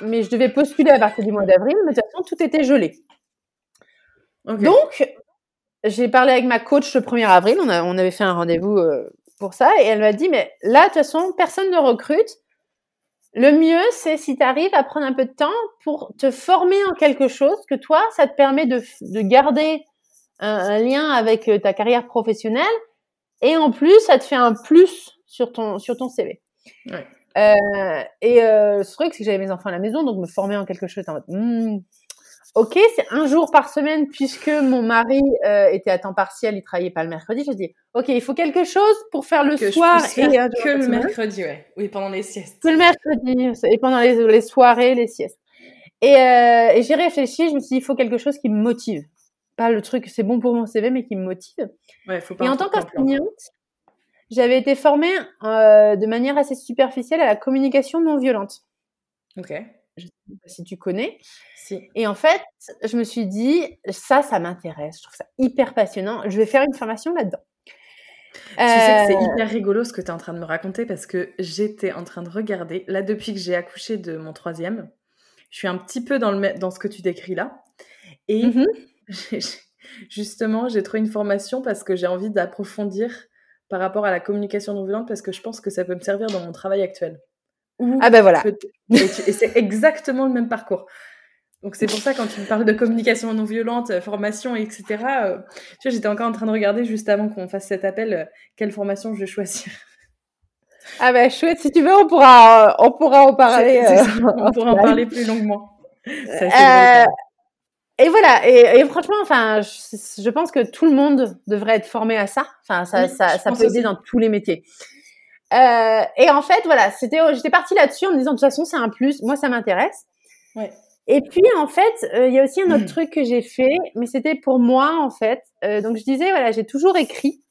Mais je devais postuler à partir du mois d'avril, mais de toute façon, tout était gelé. Donc, j'ai parlé avec ma coach le 1er avril, on, a, on avait fait un rendez-vous euh, pour ça, et elle m'a dit, mais là, de toute façon, personne ne recrute. Le mieux, c'est si tu arrives à prendre un peu de temps pour te former en quelque chose, que toi, ça te permet de, de garder un, un, lien avec ta carrière professionnelle et en plus, ça te fait un plus sur ton, sur ton CV. Ouais. Euh, et euh, ce truc, c'est que j'avais mes enfants à la maison, donc me former en quelque chose en mode, hmm, ok, c'est un jour par semaine puisque mon mari euh, était à temps partiel, il travaillait pas le mercredi. Je dis, ok, il faut quelque chose pour faire le soir et que le mercredi, ouais. Oui, pendant les siestes. Que le mercredi et pendant les, les soirées, les siestes. Et, euh, et j'ai réfléchi, je me suis dit, il faut quelque chose qui me motive pas le truc, c'est bon pour mon CV, mais qui me motive. Ouais, faut pas et en tant qu'enseignante, j'avais été formée euh, de manière assez superficielle à la communication non violente. Ok. Je sais pas si tu connais. Si. Et en fait, je me suis dit, ça, ça m'intéresse. Je trouve ça hyper passionnant. Je vais faire une formation là-dedans. Tu sais que c'est euh, hyper rigolo ce que tu es en train de me raconter parce que j'étais en train de regarder, là depuis que j'ai accouché de mon troisième, je suis un petit peu dans, le, dans ce que tu décris là. Et mm-hmm. Justement, j'ai trouvé une formation parce que j'ai envie d'approfondir par rapport à la communication non violente parce que je pense que ça peut me servir dans mon travail actuel. ah ben voilà. Et, c'est exactement le même parcours. Donc c'est pour ça quand tu me parles de communication non violente, euh, formation, etc. Euh, tu vois, j'étais encore en train de regarder juste avant qu'on fasse cet appel euh, quelle formation je vais choisir. Ah ben chouette, si tu veux, on pourra, on pourra en parler. on pourra en parler plus longuement. Et voilà, et, franchement, enfin, je, pense que tout le monde devrait être formé à ça. Enfin, ça, ça, ça peut aider dans tous les métiers. Euh, et en fait, voilà, c'était, j'étais partie là-dessus en me disant de toute façon, c'est un plus. Moi, ça m'intéresse. Ouais. Et puis, en fait, euh, il y a aussi un autre truc que j'ai fait, mais c'était pour moi, en fait. Euh, donc, je disais, voilà, j'ai toujours écrit.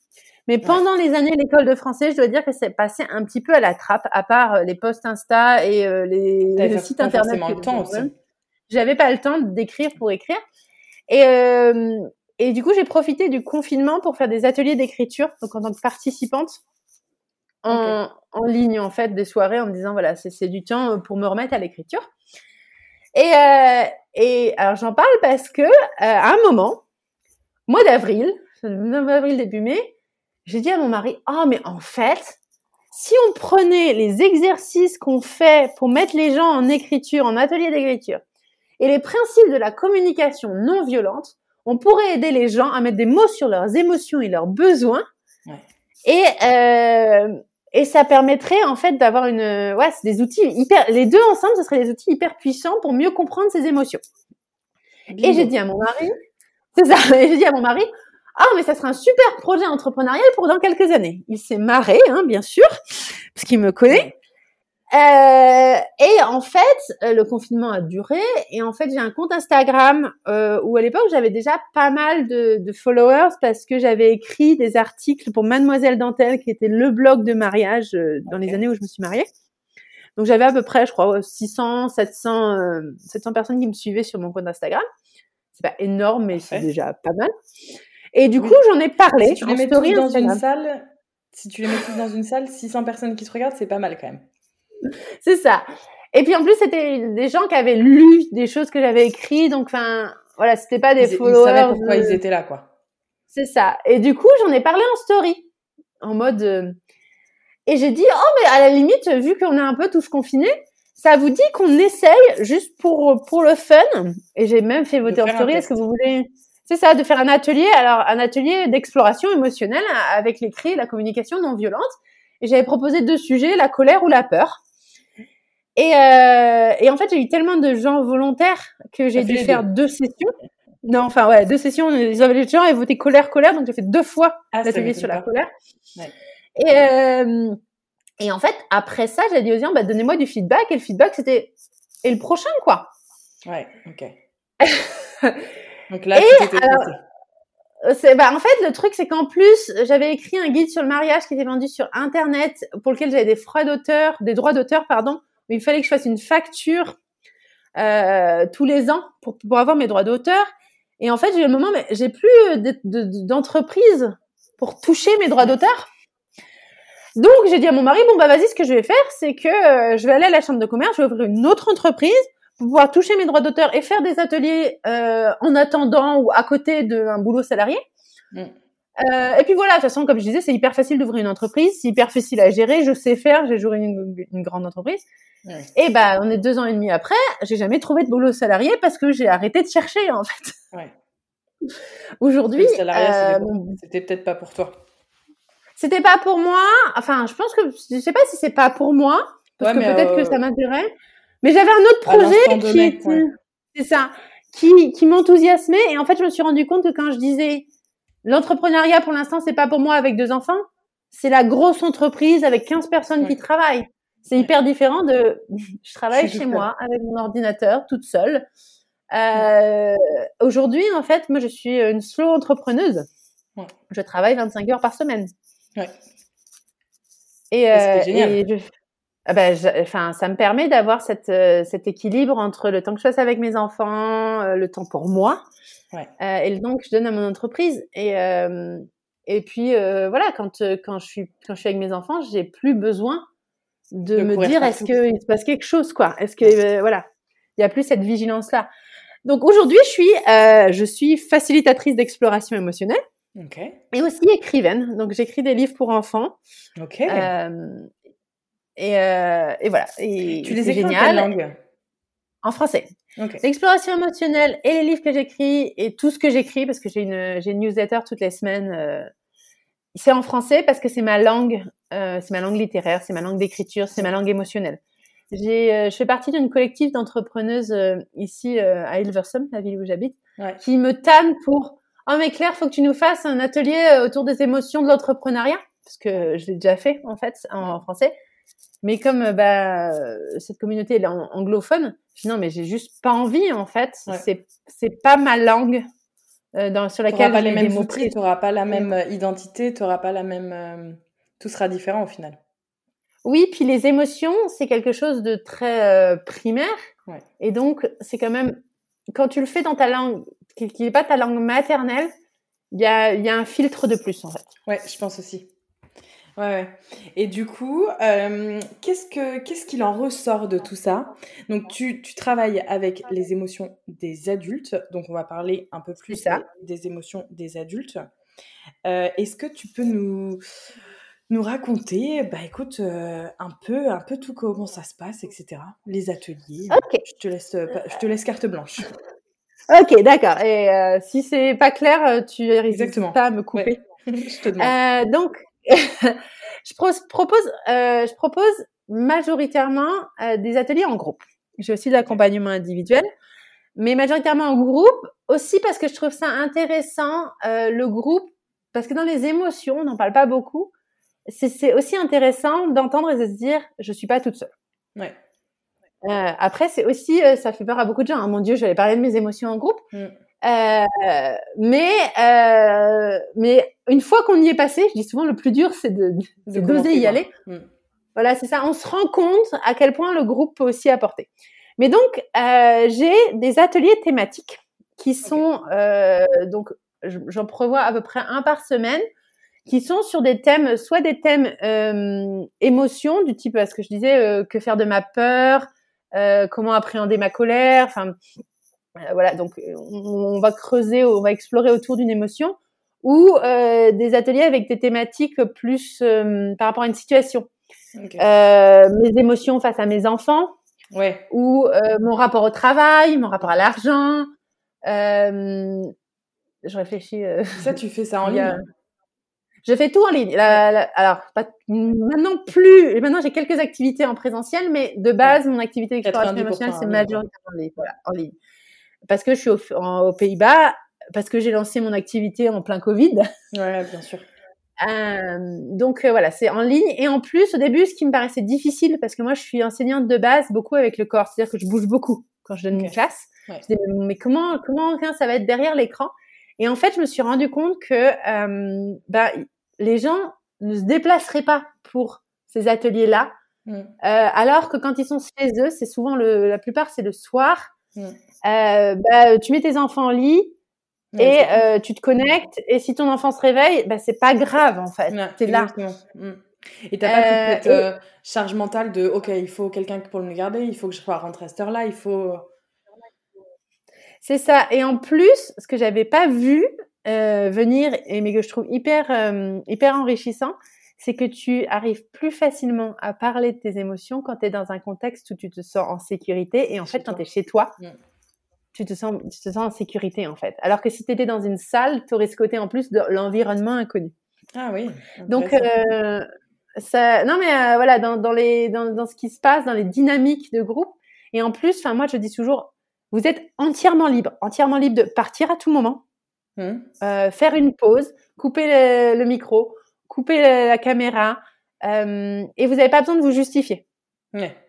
Mais pendant les années l'école de français, je dois dire que c'est passé un petit peu à la trappe, à part les posts Insta et les, les sites internet. le temps aussi. J'avais pas le temps d'écrire pour écrire. Et, euh, et du coup, j'ai profité du confinement pour faire des ateliers d'écriture, donc en tant que participante, en, en, ligne, en fait, des soirées, en me disant, voilà, c'est du temps pour me remettre à l'écriture. Et, euh, et alors, j'en parle parce que, euh, à un moment, mois d'avril, 9 avril, début mai, j'ai dit à mon mari, oh, mais en fait, si on prenait les exercices qu'on fait pour mettre les gens en écriture, en atelier d'écriture, et les principes de la communication non violente, on pourrait aider les gens à mettre des mots sur leurs émotions et leurs besoins. Et, euh, et ça permettrait en fait d'avoir une, ouais, c'est des outils hyper, les deux ensemble, ce seraient des outils hyper puissants pour mieux comprendre ses émotions. Et j'ai dit à mon mari, c'est ça, et j'ai dit à mon mari, ah, mais ça sera un super projet entrepreneurial pour dans quelques années. Il s'est marré, hein, bien sûr, parce qu'il me connaît. Euh, et en fait, euh, le confinement a duré. Et en fait, j'ai un compte Instagram euh, où à l'époque j'avais déjà pas mal de, de, followers parce que j'avais écrit des articles pour Mademoiselle Dentelle, qui était le blog de mariage euh, dans les années où je me suis mariée. Donc j'avais à peu près, je crois, 600, 700, 700 personnes qui me suivaient sur mon compte Instagram. C'est pas énorme, mais c'est déjà pas mal. Et du coup, j'en ai parlé. Si tu les mets tous dans une salle, si tu les mets tous dans une salle, 600 personnes qui te regardent, c'est pas mal quand même. C'est ça. Et puis en plus, c'était des gens qui avaient lu des choses que j'avais écrites, donc enfin, voilà, c'était pas des followers. Ils savaient pourquoi ils étaient là, quoi. C'est ça. Et du coup, j'en ai parlé en story, en mode. Euh, et j'ai dit, oh mais à la limite, vu qu'on est un peu tous confinés, ça vous dit qu'on essaye juste pour pour le fun? Et j'ai même fait voter en story. Est-ce que vous voulez? C'est ça, de faire un atelier, alors un atelier d'exploration émotionnelle avec l'écrit et la communication non violente. Et j'avais proposé deux sujets, la colère ou la peur. Et, euh, et en fait, j'ai eu tellement de gens volontaires que j'ai dû faire deux. sessions. Non, enfin ouais, deux sessions. Les gens avaient voté colère, colère, donc j'ai fait deux fois ah, l'atelier sur la colère. Et, euh, et en fait, après ça, j'ai dit aux gens, bah, donnez-moi du feedback. Et le feedback, c'était et le prochain, quoi. Ouais, ok. Donc là, et euh, c'est, bah, en fait, le truc, c'est qu'en plus, j'avais écrit un guide sur le mariage qui était vendu sur Internet, pour lequel j'avais des frais d'auteur, des droits d'auteur, pardon, il fallait que je fasse une facture euh, tous les ans pour, pour avoir mes droits d'auteur. Et en fait, j'ai eu le moment, mais j'ai plus d'entreprise pour toucher mes droits d'auteur. Donc, j'ai dit à mon mari, bon, bah, vas-y, ce que je vais faire, c'est que euh, je vais aller à la chambre de commerce, je vais ouvrir une autre entreprise pour pouvoir toucher mes droits d'auteur et faire des ateliers euh, en attendant ou à côté d'un boulot salarié. Mm. Euh, et puis voilà, de toute façon, comme je disais, c'est hyper facile d'ouvrir une entreprise, c'est hyper facile à gérer, je sais faire, j'ai joué une, une, grande entreprise. Et ben, on est deux ans et demi après, j'ai jamais trouvé de boulot salarié parce que j'ai arrêté de chercher en fait. Ouais. Aujourd'hui, euh, c'était peut-être pas pour toi. C'était pas pour moi. Enfin, je pense que je sais pas si c'est pas pour moi parce que peut-être que euh, ça m'intéresse. Mais j'avais un autre projet qui était, c'est ça, qui, qui m'enthousiasmait. Et en fait, je me suis rendu compte que quand je disais l'entrepreneuriat pour l'instant, c'est pas pour moi avec deux enfants, c'est la grosse entreprise avec 15 personnes qui travaillent. C'est hyper différent de je travaille chez moi avec mon ordinateur toute seule. Euh, Aujourd'hui, en fait, moi, je suis une slow entrepreneuse. Je travaille 25 heures par semaine. Ouais. Et, euh, et je, ah ben, enfin, ça me permet d'avoir cette, euh, cet équilibre entre le temps que je passe avec mes enfants, euh, le temps pour moi, ouais. euh, et le temps que je donne à mon entreprise. Et, et puis voilà, quand, quand, je suis, quand je suis avec mes enfants, j'ai plus besoin de, me dire est-ce qu'il se passe quelque chose, quoi? Est-ce que voilà, il y a plus cette vigilance là. Donc aujourd'hui, je suis, je suis facilitatrice d'exploration émotionnelle. Okay. Et aussi écrivaine. Donc j'écris des livres pour enfants. Okay. Et, euh, et voilà. Et tu les écris génial. en quelle langue? En français. L'exploration émotionnelle et les livres que j'écris et tout ce que j'écris parce que j'ai une, une newsletter toutes les semaines. Euh, c'est en français parce que c'est ma langue, euh, c'est ma langue littéraire, c'est ma langue d'écriture, c'est ma langue émotionnelle. J'ai, je fais partie d'une collectif d'entrepreneuses ici à Hilversum, la ville où j'habite, ouais. qui me tanne pour oh mais Claire, faut que tu nous fasses un atelier autour des émotions de l'entrepreneuriat parce que je l'ai déjà fait en fait en français. Mais comme euh, bah, cette communauté est anglophone, non, mais j'ai juste pas envie en fait. C'est c'est pas ma langue euh, dans, sur laquelle pas les mêmes outils, tu n'auras pas la même euh, identité, tu n'auras pas la même. Euh, tout sera différent au final. Oui, puis les émotions, c'est quelque chose de très primaire. Et donc, c'est quand même quand tu le fais dans ta langue, qui n'est pas ta langue maternelle, il y a, y a un filtre de plus en fait. Ouais, je pense aussi. Ouais, Et du coup, euh, qu'est-ce que qu'est-ce qu'il en ressort de tout ça? Donc, tu, tu travailles avec les émotions des adultes. Donc, on va parler un peu plus des émotions des adultes. Euh, est-ce que tu peux nous nous raconter, bah écoute, un peu, un peu tout comment ça se passe, etc. Les ateliers. Ok. Je te laisse, je te laisse carte blanche. Ok, d'accord. Et si c'est pas clair, tu Exactement. pas à me couper. je te demande. donc, je propose, je propose majoritairement des ateliers en groupe. J'ai aussi de l'accompagnement individuel, mais majoritairement en groupe, aussi parce que je trouve ça intéressant, euh, le groupe, parce que dans les émotions, on n'en parle pas beaucoup, c'est aussi intéressant d'entendre et de se dire, je suis pas toute seule. Ouais. Euh, après, c'est aussi, euh, ça fait peur à beaucoup de gens. Hein. Mon Dieu, j'allais parler de mes émotions en groupe. Mm. Euh, mais euh, mais une fois qu'on y est passé, je dis souvent le plus dur, c'est de, d'oser y aller. Mm. Voilà, c'est ça. On se rend compte à quel point le groupe peut aussi apporter. Mais donc, euh, j'ai des ateliers thématiques qui sont euh, donc j'en prévois à peu près un par semaine qui sont sur des thèmes soit des thèmes euh, émotions du type ce que je disais euh, que faire de ma peur euh, comment appréhender ma colère enfin voilà donc on, va creuser on va explorer autour d'une émotion ou des ateliers avec des thématiques plus par rapport à une situation mes émotions face à mes enfants ouais. ou mon rapport au travail mon rapport à l'argent euh, je réfléchis. Euh, ça, tu fais ça en ligne? Je fais tout en ligne. alors, pas, maintenant plus. Maintenant, j'ai quelques activités en présentiel, mais de base, mon activité d'exploration émotionnelle, c'est majoritairement en ligne. Voilà, en ligne. Parce que je suis aux Pays-Bas, parce que j'ai lancé mon activité en plein Covid. Ouais, bien sûr. Euh, donc euh, voilà, c'est en ligne. Et en plus, au début, ce qui me paraissait difficile, parce que moi, je suis enseignante de base beaucoup avec le corps, c'est-à-dire que je bouge beaucoup quand je donne une classe. Je disais, mais comment, comment ça va être derrière l'écran? Et en fait, je me suis rendu compte que euh, bah, les gens ne se déplaceraient pas pour ces ateliers-là, mm. alors que quand ils sont chez eux, c'est souvent le, la plupart, c'est le soir. Euh, bah, tu mets tes enfants en lit, et euh, tu te connectes et si ton enfant se réveille, bah, c'est pas grave en fait. T'es là. Mm. Et t'as pas toute cette euh, charge mentale de ok, il faut quelqu'un pour me garder, il faut que je sois rentrée à cette heure-là, il faut. C'est ça. Et en plus, ce que j'avais pas vu venir, et mais que je trouve hyper hyper enrichissant, c'est que tu arrives plus facilement à parler de tes émotions quand tu es dans un contexte où tu te sens en sécurité. Et en fait, quand tu es chez toi, mm. tu, te sens, tu te sens en sécurité, en fait. Alors que si tu étais dans une salle, tu aurais ce côté en plus de l'environnement inconnu. Ah oui. Donc, euh, ça, non mais euh, voilà, dans, dans, les, dans, dans ce qui se passe, dans les dynamiques de groupe. Et en plus, enfin moi, je dis toujours, vous êtes entièrement libre, entièrement libre de partir à tout moment, mmh. euh, faire une pause, couper le, micro, couper la, caméra, euh, et vous n'avez pas besoin de vous justifier.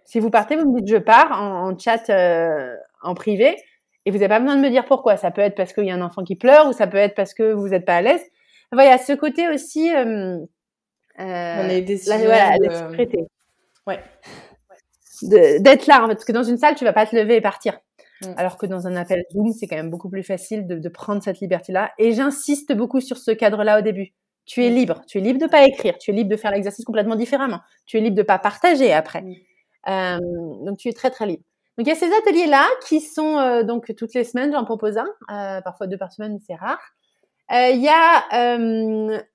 Si vous partez, vous me dites je pars en, chat euh, en privé, et vous n'avez pas besoin de me dire pourquoi. Ça peut être parce qu'il y a un enfant qui pleure, ou ça peut être parce que vous n'êtes pas à l'aise. Voilà, ce côté aussi. Euh, On est des voilà, de... Ouais. D'être là, en fait, parce que dans une salle, tu vas pas te lever et partir. Mm. Alors que dans un appel Zoom, c'est quand même beaucoup plus facile de, prendre cette liberté-là. Et j'insiste beaucoup sur ce cadre-là au début. Tu es libre. Tu es libre de pas écrire. Tu es libre de faire l'exercice complètement différemment. Tu es libre de pas partager après. Euh, donc tu es très très libre. Donc il y a ces ateliers-là qui sont euh, donc toutes les semaines, j'en propose un, euh, parfois deux par semaine, c'est rare. Il y a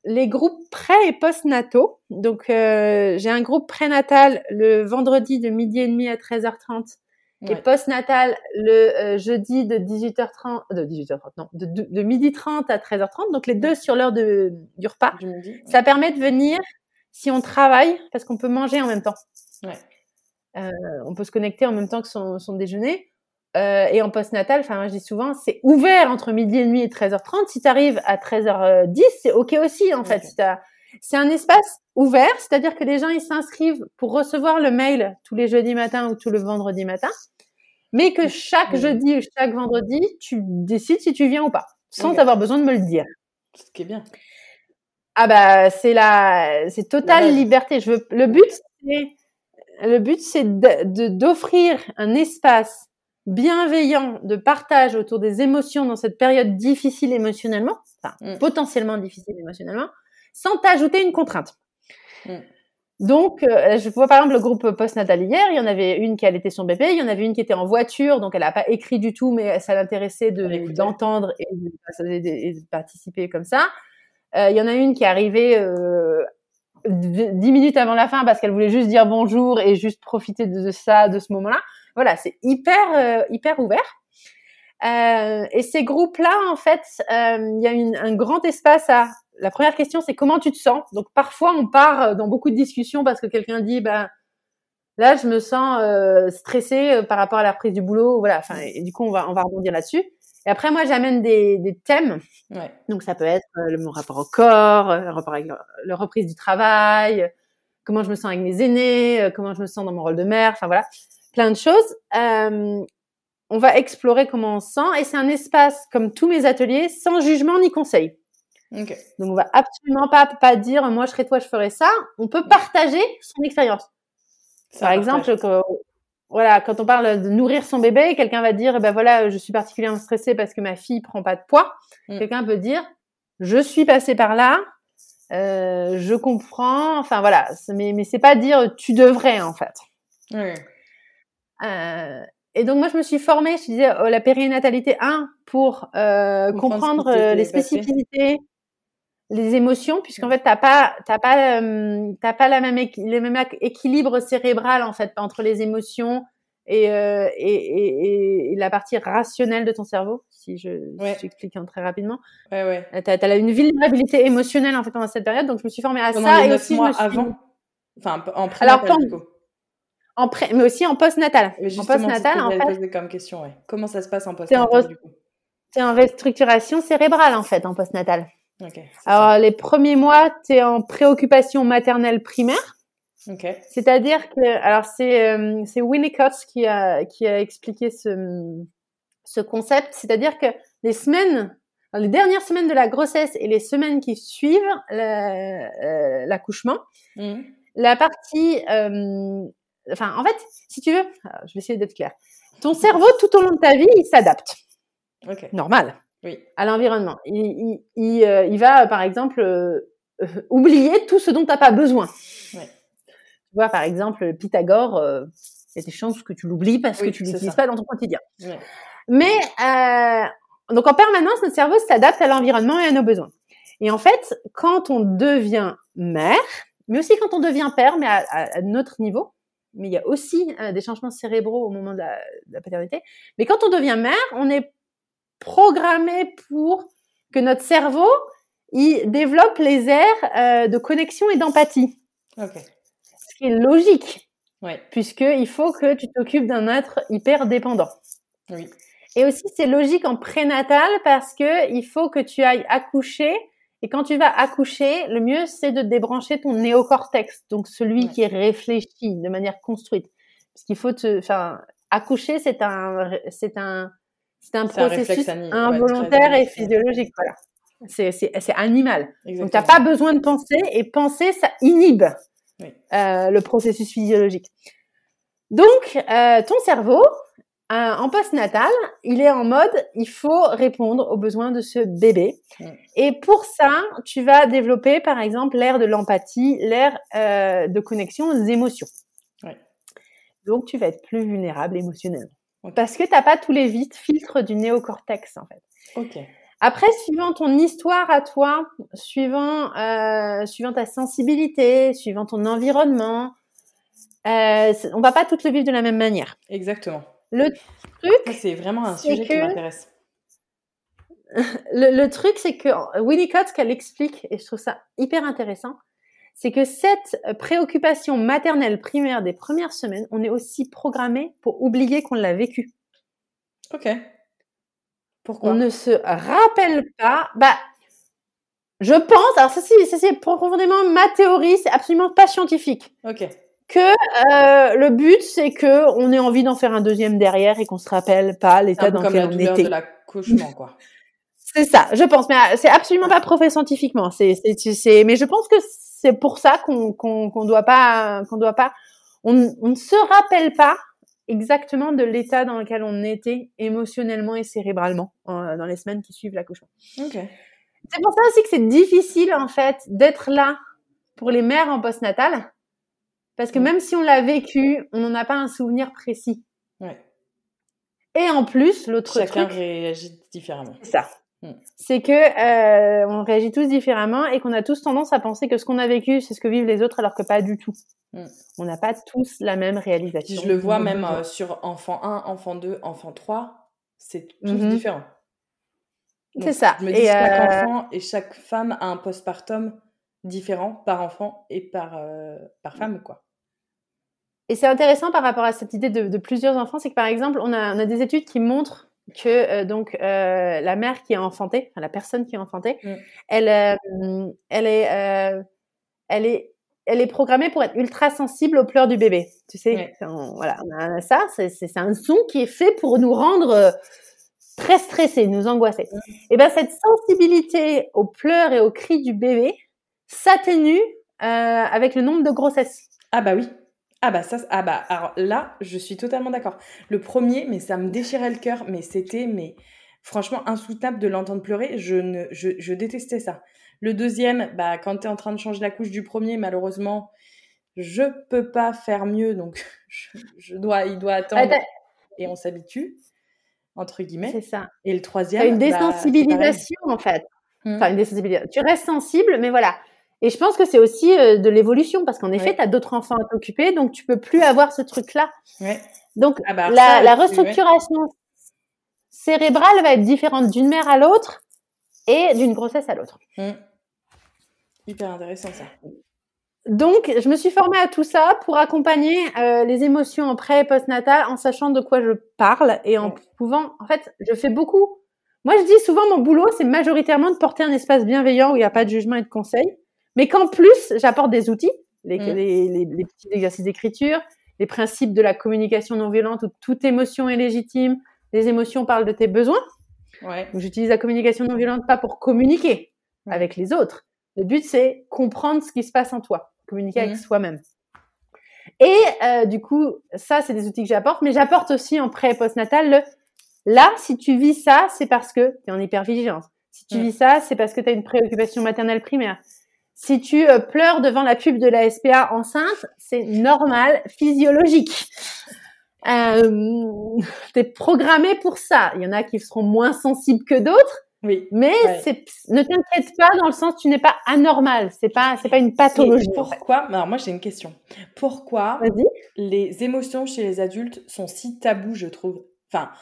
les groupes pré et post-nataux. Donc j'ai un groupe prénatal le vendredi de midi et demi à 13h30 et post-natal le euh, jeudi de 18h30, de 18h30, non, de, de, de midi 30 à 13h30, donc les deux sur l'heure de, du repas. Ça permet de venir si on travaille, parce qu'on peut manger en même temps. Ouais. Euh, on peut se connecter en même temps que son, son déjeuner. Euh, et en post-natal, enfin, je dis souvent, c'est ouvert entre midi et demi et 13h30. Si tu arrives à 13h10, c'est OK aussi, en fait. C'est un espace ouvert, c'est-à-dire que les gens ils s'inscrivent pour recevoir le mail tous les jeudis matin ou tous le vendredi matin, mais que chaque jeudi ou chaque vendredi, tu décides si tu viens ou pas, sans avoir besoin de me le dire. Ce qui est bien. Ah bah c'est la, c'est totale liberté. Je veux, le but c'est, le but c'est d'offrir un espace bienveillant de partage autour des émotions dans cette période difficile émotionnellement, enfin mm. potentiellement difficile émotionnellement, sans t'ajouter une contrainte. Mm. Donc, euh, je vois par exemple le groupe postnatal hier, il y en avait une qui allait son bébé, il y en avait une qui était en voiture, donc elle n'a pas écrit du tout, mais ça l'intéressait de d'entendre et, de participer comme ça. Euh, il y en a une qui est arrivée euh, dix minutes avant la fin parce qu'elle voulait juste dire bonjour et juste profiter de, ça, de ce moment-là. Voilà, c'est hyper, euh, hyper ouvert. Et ces groupes-là, en fait, il y a un grand espace à. La première question, c'est comment tu te sens? Donc parfois, on part dans beaucoup de discussions parce que quelqu'un dit, ben là, je me sens euh, stressée par rapport à la reprise du boulot. Voilà. Enfin, et du coup, on va on va rebondir là-dessus. Et après, moi, j'amène des, des thèmes. Ouais. Donc, ça peut être euh, mon rapport au corps, le rapport avec la reprise du travail, comment je me sens avec mes aînés, comment je me sens dans mon rôle de mère. Enfin voilà, plein de choses. Euh, on va explorer comment on se sent et c'est un espace comme tous mes ateliers sans jugement ni conseil. Donc on va absolument pas pas dire moi je serais toi je ferais ça. On peut partager son expérience. Par exemple, quand, voilà, quand on parle de nourrir son bébé, quelqu'un va dire ben voilà je suis particulièrement stressée parce que ma fille prend pas de poids. Mm. Quelqu'un peut dire je suis passé par là, euh, je comprends. Enfin voilà, mais mais c'est pas dire tu devrais en fait. Euh, et donc moi je me suis formée, je disais oh, la périnatalité 1 pour euh, comprendre, les spécificités, les émotions, puisqu'en fait t'as pas t'as pas euh, t'as pas la même le même équilibre cérébral en fait entre les émotions et, euh, et, et, et, la partie rationnelle de ton cerveau, si je ouais. j'explique très rapidement. Ouais, ouais. T'as as une vulnérabilité émotionnelle en fait pendant cette période, donc je me suis formée à ça et aussi mois je me suis... avant, enfin en Alors, en pré, mais aussi en post-natal. En post-natal, en fait. comme question, ouais. Comment ça se passe en post-natal, du coup? es en restructuration cérébrale, en fait, en post-natal. Alors, les premiers mois, tu es en préoccupation maternelle primaire. Okay. C'est-à-dire que, alors c'est euh, Winnicott qui a qui a expliqué ce ce concept, c'est-à-dire que les semaines, les dernières semaines de la grossesse et les semaines qui suivent euh, l'accouchement, mmh. la partie euh, enfin, en fait, si tu veux, je vais essayer d'être claire. Ton cerveau, tout au long de ta vie, il s'adapte. Okay. Normal. Oui. À l'environnement. Il, il, il, euh, il, va, par exemple, euh, euh oublier tout ce dont tu n'as pas besoin. Tu vois, par exemple, Pythagore, euh, il y a des chances que tu l'oublies parce oui, que tu l'utilises pas dans ton quotidien. Ouais. Mais, euh, donc en permanence, notre cerveau s'adapte à l'environnement et à nos besoins. Et en fait, quand on devient mère, mais aussi quand on devient père, mais à, à, à notre niveau, mais il y a aussi euh, des changements cérébraux au moment de la, de la, paternité. Mais quand on devient mère, on est programmé pour que notre cerveau il développe les aires euh, de connexion et d'empathie. Okay. Ce qui est logique, ouais. puisqu'il faut que tu t'occupes d'un être hyper dépendant. Oui. Et aussi, c'est logique en prénatal parce que il faut que tu ailles accoucher et quand tu vas accoucher, le mieux, c'est de débrancher ton néocortex, donc celui ouais. qui est réfléchi de manière construite. Parce qu'il faut te, enfin, accoucher, c'est un, c'est un, c'est un processus un involontaire ouais, et physiologique, voilà. C'est, animal. Exactement. Donc, t'as pas besoin de penser, et penser, ça inhibe oui. euh, le processus physiologique. Donc, euh, ton cerveau, euh, en post-natal, il est en mode, il faut répondre aux besoins de ce bébé. Mmh. Et pour ça, tu vas développer, par exemple, l'ère de l'empathie, l'ère euh, de connexion aux émotions. Donc, tu vas être plus vulnérable émotionnellement. Okay. Parce que tu n'as pas tous les vides filtres du néocortex, en fait. Ok. Après, suivant ton histoire à toi, suivant, euh, suivant ta sensibilité, suivant ton environnement, euh, on va pas toutes le vivre de la même manière. Exactement. Le truc, c'est vraiment un sujet que... qui m'intéresse. Le, le, truc, c'est que Winnicott, ce qu'elle explique, et je trouve ça hyper intéressant, c'est que cette préoccupation maternelle primaire des premières semaines, on est aussi programmé pour oublier qu'on l'a vécu. Ok. Pourquoi? On ne se rappelle pas. Bah, je pense. Alors ça, c'est, profondément ma théorie. C'est absolument pas scientifique. Ok que euh, le but c'est que on ait envie d'en faire un deuxième derrière et qu'on se rappelle pas l'état dans lequel on était. de l'accouchement quoi. c'est ça, je pense, mais euh, c'est absolument pas prouvé scientifiquement. C'est, c'est, c'est, mais je pense que c'est pour ça qu'on qu'on qu'on doit pas qu'on doit pas on, on ne se rappelle pas exactement de l'état dans lequel on était émotionnellement et cérébralement euh, dans les semaines qui suivent l'accouchement. Okay. C'est pour ça aussi que c'est difficile en fait d'être là pour les mères en postnatal parce que même si on l'a vécu, on n'en a pas un souvenir précis. Ouais. Et en plus, l'autre truc... Chacun réagit différemment. C'est ça. Mm. C'est que euh, on réagit tous différemment et qu'on a tous tendance à penser que ce qu'on a vécu, c'est ce que vivent les autres, alors que pas du tout. Mm. On n'a pas tous la même réalisation. Je le vois même euh, sur enfant 1, enfant 2, enfant 3, c'est tous mm-hmm. différent. C'est ça. Je me dis et chaque euh, enfant et chaque femme a un postpartum différent par enfant et par, par femme, quoi. Et c'est intéressant par rapport à cette idée de, de plusieurs enfants, c'est que par exemple, on a, on a des études qui montrent que euh, donc euh, la mère qui a enfanté, enfin, la personne qui a enfanté, mm. elle, euh, elle est, elle est, elle est programmée pour être ultra sensible aux pleurs du bébé. Tu sais, voilà, on a ça, c'est un son qui est fait pour nous rendre très stressés, nous angoisser. Mm. Et ben cette sensibilité aux pleurs et aux cris du bébé s'atténue avec le nombre de grossesses. Ah bah oui. Ah bah ça, ah bah alors là, je suis totalement d'accord. Le premier, mais ça me déchirait le cœur, mais c'était mais franchement insoutenable de l'entendre pleurer. Je ne, je, détestais ça. Le deuxième, bah quand t'es en train de changer la couche du premier, malheureusement, je peux pas faire mieux, donc je, dois, il doit attendre et on s'habitue entre guillemets. C'est ça. Et le troisième, une bah, désensibilisation en fait. Mmh. Enfin une désensibilisation. Tu restes sensible, mais voilà et je pense que c'est aussi euh, de l'évolution parce qu'en effet, tu as d'autres enfants à t'occuper, donc tu peux plus avoir ce truc-là. Ouais. Donc ah bah, la, la, restructuration cérébrale va être différente d'une mère à l'autre et d'une grossesse à l'autre. Mmh. Hyper intéressant ça. Donc, je me suis formée à tout ça pour accompagner euh, les émotions en pré et post-natal en sachant de quoi je parle et en pouvant, en fait, je fais beaucoup. Moi, je dis souvent, mon boulot, c'est majoritairement de porter un espace bienveillant où il n'y a pas de jugement et de conseil mais qu'en plus, j'apporte des outils, mm. les, les, petits exercices d'écriture, les principes de la communication non violente où toute émotion est légitime, les émotions parlent de tes besoins. Ouais. J'utilise la communication non violente pas pour communiquer avec les autres. Le but, c'est comprendre ce qui se passe en toi, communiquer avec mm. soi-même. Et euh, du coup, ça, c'est des outils que j'apporte, mais j'apporte aussi en pré et post-natal le là, si tu vis ça, c'est parce que tu es en hypervigilance. Si tu mm. vis ça, c'est parce que tu as une préoccupation maternelle primaire. Si tu euh, pleures devant la pub de la SPA enceinte, c'est normal, physiologique. Euh, T'es programmé pour ça. Il y en a qui seront moins sensibles que d'autres. Oui. Mais ne t'inquiète pas dans le sens tu n'es pas anormal. C'est pas, c'est pas une pathologie. pourquoi Alors moi j'ai une question. Pourquoi les émotions chez les adultes sont si tabous, je trouve? Enfin,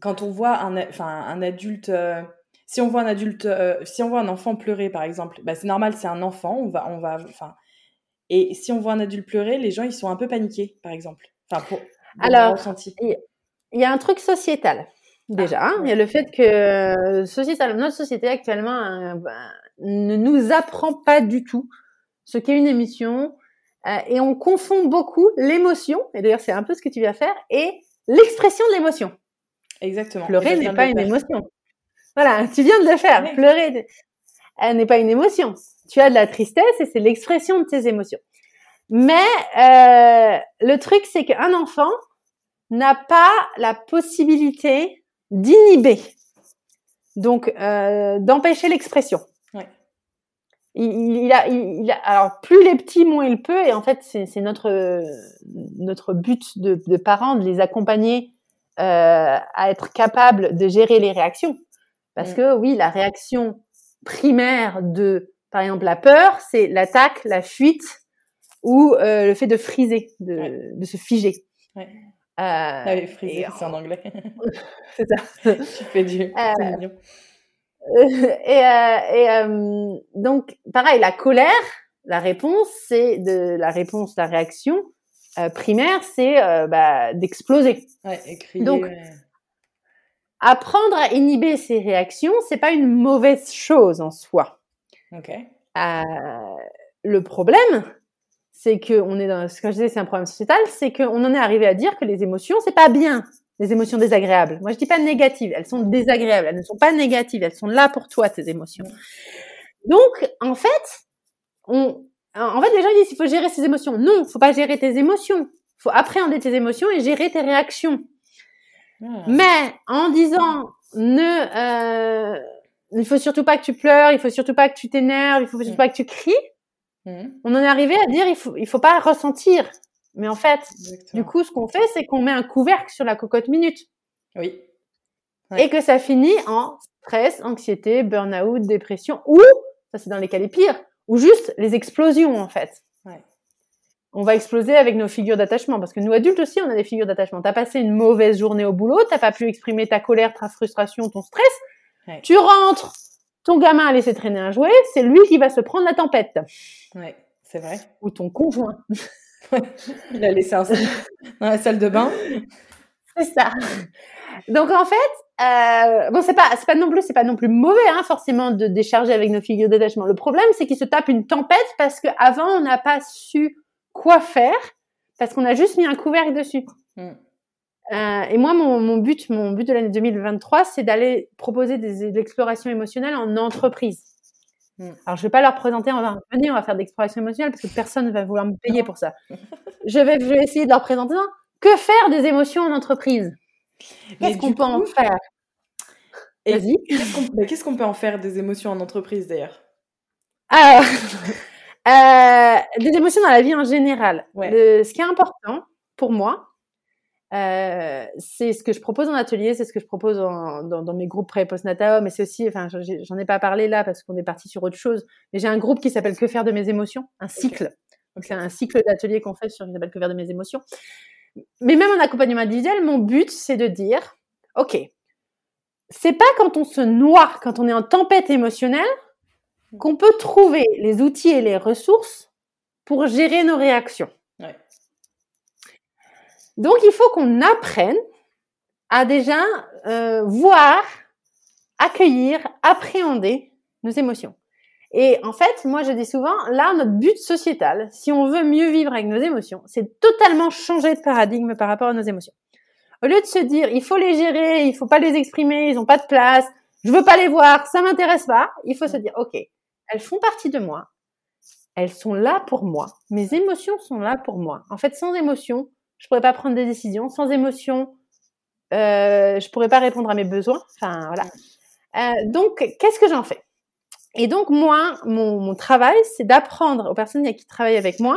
quand on voit un, enfin un adulte. Euh, si on voit un adulte, euh, si on voit un enfant pleurer, par exemple, bah, c'est normal, c'est un enfant, on va, on va, enfin. Et si on voit un adulte pleurer, les gens, ils sont un peu paniqués, par exemple. Enfin, pour. Alors, il y a un truc sociétal déjà. Ah, hein. Il y a le fait que euh, sociétal, notre société actuellement euh, bah, ne nous apprend pas du tout ce qu'est une émission et on confond beaucoup l'émotion. Et d'ailleurs, c'est un peu ce que tu viens faire et l'expression de l'émotion. Exactement. Pleurer n'est pas une émotion. Voilà, tu viens de le faire. Pleurer, elle n'est pas une émotion. Tu as de la tristesse et c'est l'expression de tes émotions. Mais euh, le truc, c'est qu'un enfant n'a pas la possibilité d'inhiber, donc euh, d'empêcher l'expression. Ouais. Il, a, il, a, alors plus les petits, moins il peut, et en fait, c'est notre notre but de, de parents de les accompagner euh, à être capables de gérer les réactions. Parce mm. que oui, la réaction primaire de, par exemple, la peur, c'est l'attaque, la fuite ou euh, le fait de friser, de, de se figer. Ouais. Euh, ah oui, friser, c'est en anglais. c'est ça. tu fais du. Euh, et, euh, et donc, pareil, la colère, la réponse, c'est de la réponse, la réaction primaire, c'est bah, d'exploser. Ouais, crier, donc, apprendre à inhiber ses réactions, c'est pas une mauvaise chose en soi. Ok. Euh, le problème, c'est que on est dans ce que je disais, c'est un problème sociétal, c'est qu'on en est arrivé à dire que les émotions, c'est pas bien, les émotions désagréables. Moi, je dis pas négatives, elles sont désagréables, elles ne sont pas négatives, elles sont là pour toi tes émotions. Donc, en fait, on, en fait, les gens disent qu'il faut gérer ses émotions. Non, faut pas gérer tes émotions. Faut appréhender tes émotions et gérer tes réactions. Ah. Mais en disant ne, euh, il faut surtout pas que tu pleures, il faut surtout pas que tu t'énerves, il faut surtout mm. pas que tu cries. Mm. On en est arrivé à dire il faut, il faut pas ressentir. Mais en fait, du coup, ce qu'on fait, c'est qu'on met un couvercle sur la cocotte minute. Oui. et que ça finit en stress, anxiété, burn-out, dépression, ou, ça c'est dans les cas les pires, ou juste les explosions en fait. On va exploser avec nos figures d'attachement, parce que nous adultes aussi, on a des figures d'attachement. T'as passé une mauvaise journée au boulot, t'as pas pu exprimer ta colère, ta frustration, ton stress. Tu rentres, ton gamin a laissé traîner un jouet, c'est lui qui va se prendre la tempête. Ouais, c'est vrai. Ou ton conjoint. Il a laissé un dans la salle de bain. C'est ça. Donc en fait, euh, bon c'est pas c'est pas non plus c'est pas non plus mauvais hein, forcément de décharger avec nos figures d'attachement. Le problème c'est qu'il se tape une tempête parce qu'avant on n'a pas su quoi faire parce qu'on a juste mis un couvercle dessus. Mm. Euh, et moi, mon, mon, but, mon but de l'année 2023, c'est d'aller proposer des, de l'exploration émotionnelle en entreprise. Mm. Alors, je vais pas leur présenter, on va venir, on va faire de l'exploration émotionnelle parce que personne ne va vouloir me payer pour ça. je, vais, je vais essayer de leur présenter que faire des émotions en entreprise. Qu'est-ce qu'on peut en faire? Vas-y. Qu'est-ce qu'on peut en faire des émotions en entreprise d'ailleurs? Ah, euh, Des émotions dans la vie en général. ce qui est important pour moi, euh, c'est ce que je propose en atelier, c'est ce que je propose dans, dans, mes groupes pré et postnatal, mais c'est aussi, enfin, j'en ai pas parlé là parce qu'on est parti sur autre chose, mais j'ai un groupe qui s'appelle Que faire de mes émotions, un cycle. Donc c'est un cycle d'ateliers qu'on fait sur qui s'appelle Que faire de mes émotions. Mais même en accompagnement individuel, mon but c'est de dire, ok, c'est pas quand on se noie, quand on est en tempête émotionnelle, qu'on peut trouver les outils et les ressources pour gérer nos réactions. Donc, il faut qu'on apprenne à déjà euh, voir, accueillir, appréhender nos émotions. Et en fait, moi je dis souvent, là, notre but sociétal, si on veut mieux vivre avec nos émotions, c'est totalement changer de paradigme par rapport à nos émotions. Au lieu de se dire, il faut les gérer, il faut pas les exprimer, ils ont pas de place, je veux pas les voir, ça m'intéresse pas, il faut se dire, ok, elles font partie de moi, elles sont là pour moi, mes émotions sont là pour moi. En fait, sans émotion, je pourrais pas prendre des décisions. Sans émotion, euh, je pourrais pas répondre à mes besoins. Enfin, voilà. Euh, donc, qu'est-ce que j'en fais? Et donc, moi, mon, mon travail, c'est d'apprendre aux personnes qui travaillent avec moi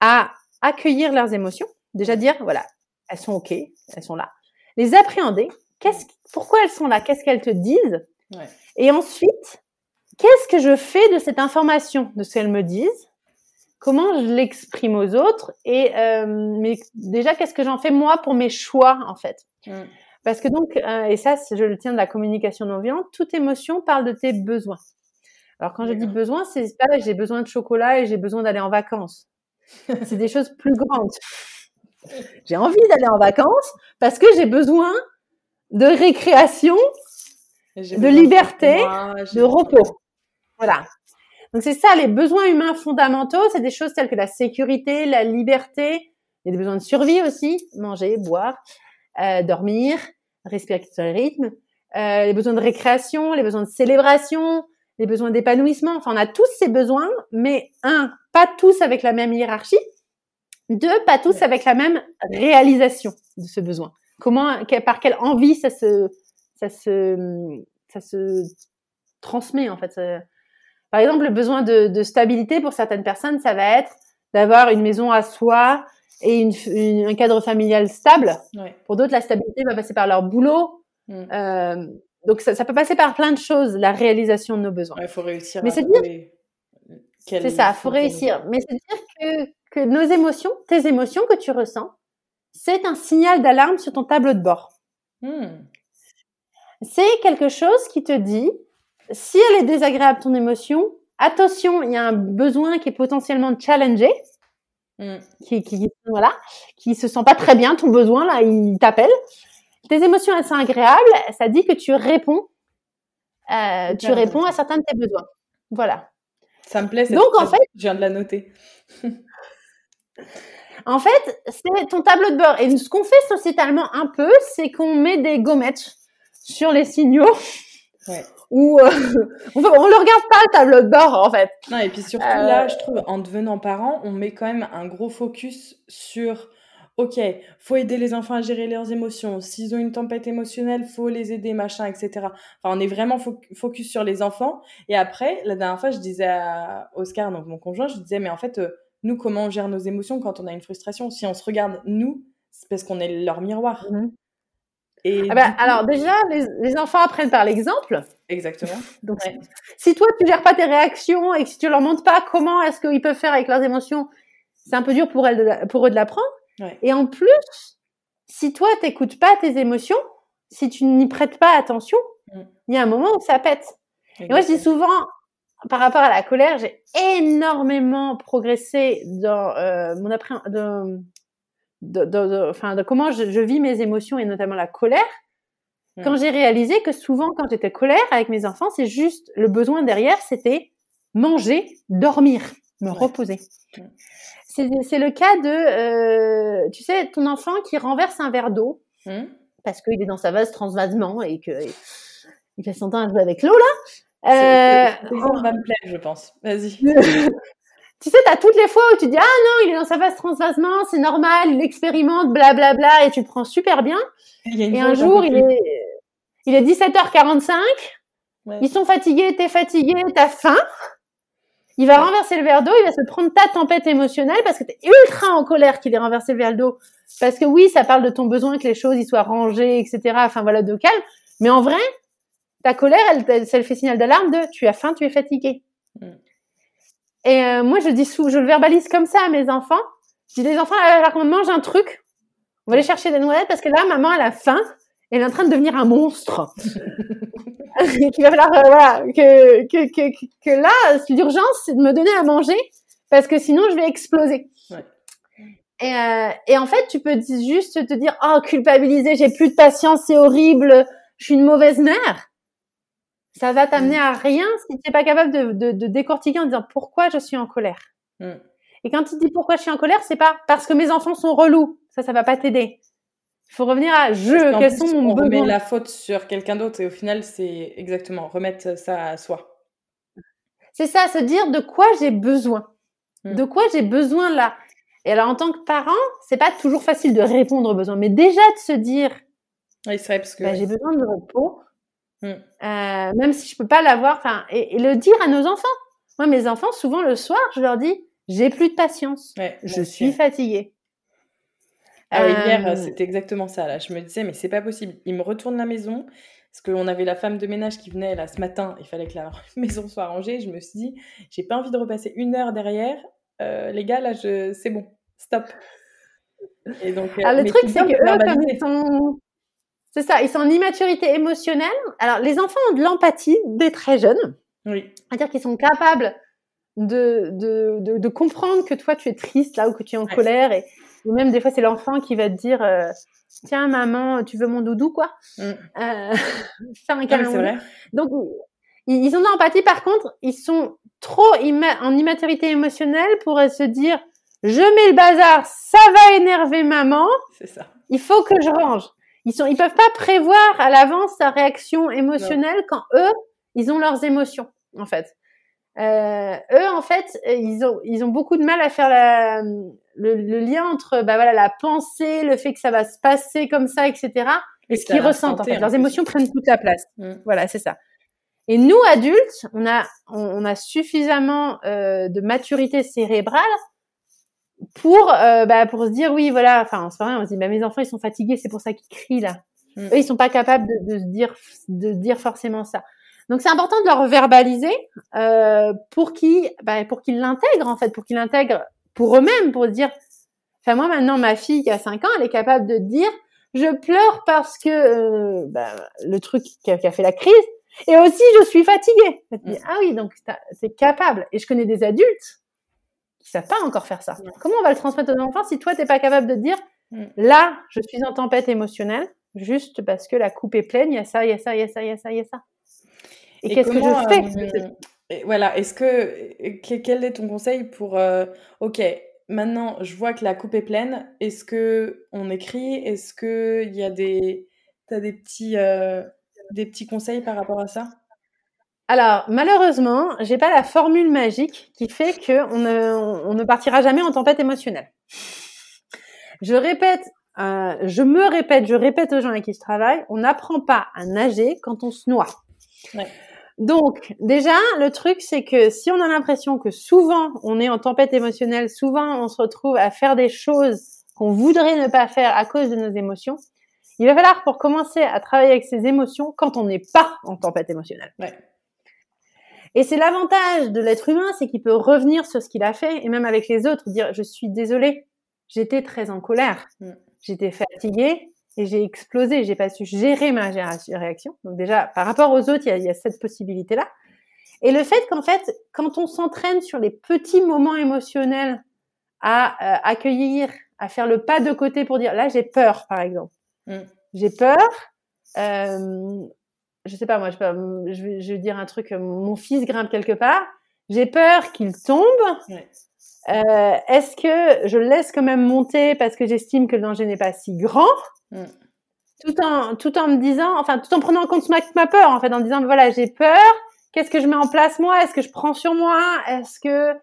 à accueillir leurs émotions. Déjà dire, voilà, elles sont OK, elles sont là. Les appréhender. Qu'est-ce, pourquoi elles sont là? Qu'est-ce qu'elles te disent? Ouais. Et ensuite, qu'est-ce que je fais de cette information, de ce qu'elles me disent? Comment je l'exprime aux autres? Et euh, mais déjà qu'est-ce que j'en fais moi pour mes choix en fait? Mm. parce que donc euh, et ça je le tiens de la communication non violente toute émotion parle de tes besoins. Alors quand je dis besoin c'est pas j'ai besoin de chocolat et j'ai besoin d'aller en vacances. C'est des choses plus grandes. J'ai envie d'aller en vacances parce que j'ai besoin de récréation de liberté de repos voilà donc c'est ça, les besoins humains fondamentaux, c'est des choses telles que la sécurité, la liberté, il y a des besoins de survie aussi, manger, boire, euh, dormir, respirer sur le rythme, euh, les besoins de récréation, les besoins de célébration, les besoins d'épanouissement. Enfin, on a tous ces besoins, mais un, pas tous avec la même hiérarchie. Deux, pas tous avec la même réalisation de ce besoin. Comment, par quelle envie ça se, ça se, ça se transmet en fait. Par exemple, le besoin de, stabilité pour certaines personnes, ça va être d'avoir une maison à soi et une, un cadre familial stable. Pour d'autres, la stabilité va passer par leur boulot. Mm. Euh, donc ça, peut passer par plein de choses, la réalisation de nos besoins. Il faut réussir. Mais c'est dire, c'est ça, il faut réussir. Mais c'est dire que, que nos émotions, tes émotions que tu ressens, c'est un signal d'alarme sur ton tableau de bord. Mm. C'est quelque chose qui te dit, si elle est désagréable, ton émotion, attention, il y a un besoin qui est potentiellement challengé, mm. qui, qui, voilà, qui se sent pas très bien, ton besoin, là, il t'appelle. Tes émotions, elles sont agréables, ça dit que tu réponds, euh, tu réponds à certains de tes besoins. Voilà. Ça me plaît. Donc, en fait, je viens de la noter. en fait, c'est ton tableau de bord. Et ce qu'on fait sociétalement un peu, c'est qu'on met des gommettes sur les signaux. Ouais où euh, on, ne le regarde pas le tableau de bord en fait. Non et puis surtout là, euh, je trouve en devenant parent, on met quand même un gros focus sur ok, faut aider les enfants à gérer leurs émotions. S'ils ont une tempête émotionnelle, faut les aider, machin, etc. Enfin, on est vraiment focus sur les enfants. Et après, la dernière fois, je disais à Oscar, donc mon conjoint, je disais, mais en fait, euh, nous, comment on gère nos émotions quand on a une frustration? Si on se regarde, nous, c'est parce qu'on est leur miroir. Mmh Et ah bah, alors déjà, les, enfants apprennent par l'exemple. Exactement. Donc, si toi tu gères pas tes réactions et que si tu leur montres pas comment est-ce qu'ils peuvent faire avec leurs émotions, c'est un peu dur pour elles, pour eux de l'apprendre. Et en plus, si toi t'écoutes pas tes émotions, si tu n'y prêtes pas attention, mm. il y a un moment où ça pète. Et moi, je dis souvent, par rapport à la colère, j'ai énormément progressé dans euh, mon après, de, de, de comment je, vis mes émotions et notamment la colère. Mm. Quand j'ai réalisé que souvent, quand j'étais colère avec mes enfants, c'est juste le besoin derrière, c'était manger, dormir, me reposer. Mm. C'est le cas de, euh, tu sais, ton enfant qui renverse un verre d'eau parce qu'il est dans sa vase transvasement et que il fait son temps à jouer avec l'eau là. Euh, on va me plaire, je pense. Vas-y. tu sais, t'as toutes les fois où tu dis ah non, il est dans sa phase transvasement, c'est normal, il expérimente, blablabla, bla, bla, et tu le prends super bien. Et un jour, il est, il est 17h45. Ils sont fatigués, t'es fatigué, t'as faim. Il va renverser le verre d'eau, il va se prendre ta tempête émotionnelle parce que t'es ultra en colère qu'il ait renversé le verre d'eau. Parce que oui, ça parle de ton besoin que les choses y soient rangées, etc. Enfin voilà, de calme. Mais en vrai, ta colère, elle, elle, elle fait signal d'alarme de tu as faim, tu es fatigué. Mm. Et euh, moi, je dis je le verbalise comme ça à mes enfants. Je dis les enfants, alors qu'on mange un truc, on va aller chercher des noisettes parce que là, maman, elle a faim. Elle est en train de devenir un monstre. Qu'il va falloir, euh, voilà, que, que, que, que là, l'urgence, c'est de me donner à manger parce que sinon, je vais exploser. Ouais. Et, euh, et en fait, tu peux juste te dire, oh, culpabiliser, j'ai plus de patience, c'est horrible, je suis une mauvaise mère. Ça va t'amener mm. à rien si tu n'es pas capable de, de, de, décortiquer en disant pourquoi je suis en colère. Mm. Et quand tu dis pourquoi je suis en colère, c'est pas parce que mes enfants sont relous. Ça, ça va pas t'aider. Il faut revenir à je, quels sont mon besoins. On remet la faute sur quelqu'un d'autre et au final, c'est exactement remettre ça à soi. C'est ça, se dire de quoi j'ai besoin. Mm. De quoi j'ai besoin là? Et alors, en tant que parent, c'est pas toujours facile de répondre aux besoins, mais déjà de se dire, oui, vrai, parce que bah, j'ai besoin de repos, Mm. Euh, même si je peux pas l'avoir, enfin, et, le dire à nos enfants. Moi, mes enfants, souvent le soir, je leur dis, j'ai plus de patience, je suis fatiguée. Ah oui, hier, euh, c'était exactement ça. Là, je me disais, mais c'est pas possible. Ils me retournent la maison parce qu'on avait la femme de ménage qui venait là ce matin. Il fallait que la maison soit rangée. Je me suis dit, j'ai pas envie de repasser une heure derrière. Euh, les gars, là, je... c'est bon, stop. Et donc, ah, le truc, c'est que eux, comme ils sont c'est ça, ils sont en immaturité émotionnelle. Alors, les enfants ont de l'empathie dès très jeunes. Oui. C'est-à-dire qu'ils sont capables de, de, de, de, comprendre que toi, tu es triste là ou que tu es en colère. Et, même des fois, c'est l'enfant qui va te dire euh, Tiens, maman, tu veux mon doudou, quoi mm. euh, Faire un câlin. Donc, ils, ont de l'empathie. Par contre, ils sont trop en immaturité émotionnelle pour se dire Je mets le bazar, ça va énerver maman. C'est ça. Il faut que je range ils sont, ils peuvent pas prévoir à l'avance sa réaction émotionnelle quand eux, ils ont leurs émotions, en fait. Euh, eux, en fait, ils ont, ils ont beaucoup de mal à faire la, le, lien entre, bah voilà, la pensée, le fait que ça va se passer comme ça, etc. Et, ce qu'ils ressentent, en fait. Leurs émotions prennent toute la place. Mm. Voilà, c'est ça. Et nous, adultes, on a, on, a suffisamment euh, de maturité cérébrale pour euh, bah, pour se dire oui voilà enfin c'est vrai on se dit bah, mes enfants ils sont fatigués c'est pour ça qu'ils crient là mm. eux ils sont pas capables de, de se dire de dire forcément ça donc c'est important de leur verbaliser euh, pour qu'ils bah, pour qu'ils l'intègrent en fait pour qu'ils l'intègrent pour eux-mêmes pour se dire enfin moi maintenant ma fille qui a 5 ans elle est capable de dire je pleure parce que euh, bah, le truc qui a, qui a, fait la crise et aussi je suis fatiguée mm. ah oui donc c'est capable et je connais des adultes qui savent pas encore faire ça. Comment on va le transmettre aux enfants si toi, tu n'es pas capable de dire, mm. là, je suis en tempête émotionnelle, juste parce que la coupe est pleine, il y a ça, il y a ça, il y a ça, il y a ça, il y a ça. Et, qu'est-ce que je fais euh, Voilà, est-ce que, quel est ton conseil pour, euh, ok, maintenant, je vois que la coupe est pleine, est-ce que on écrit Est-ce qu'il y a des, as des petits, euh, des petits conseils par rapport à ça? Alors, malheureusement, j'ai pas la formule magique qui fait qu'on ne, on ne partira jamais en tempête émotionnelle. Je répète, euh, je me répète, je répète aux gens avec qui je travaille, on n'apprend pas à nager quand on se noie. Donc, déjà, le truc, c'est que si on a l'impression que souvent on est en tempête émotionnelle, souvent on se retrouve à faire des choses qu'on voudrait ne pas faire à cause de nos émotions, Il va falloir pour commencer à travailler avec ses émotions quand on n'est pas en tempête émotionnelle. Ouais. Et c'est l'avantage de l'être humain, c'est qu'il peut revenir sur ce qu'il a fait et même avec les autres dire je suis désolé, j'étais très en colère, mm. j'étais fatiguée et j'ai explosé, j'ai pas su gérer ma réaction. Donc déjà par rapport aux autres, il y a, cette possibilité là. Et le fait qu'en fait, quand on s'entraîne sur les petits moments émotionnels à euh, accueillir, à faire le pas de côté pour dire là j'ai peur par exemple, mm. j'ai peur. Euh, je sais pas moi, je, je, vais, je vais dire un truc, mon fils grimpe quelque part, j'ai peur qu'il tombe. Euh, Est-ce que je le laisse quand même monter parce que j'estime que le danger n'est pas si grand, mm. tout en tout en me disant, enfin tout en prenant en compte ma, ma peur en fait, en disant voilà j'ai peur, qu'est-ce que je mets en place moi, est-ce que je prends sur moi, est-ce que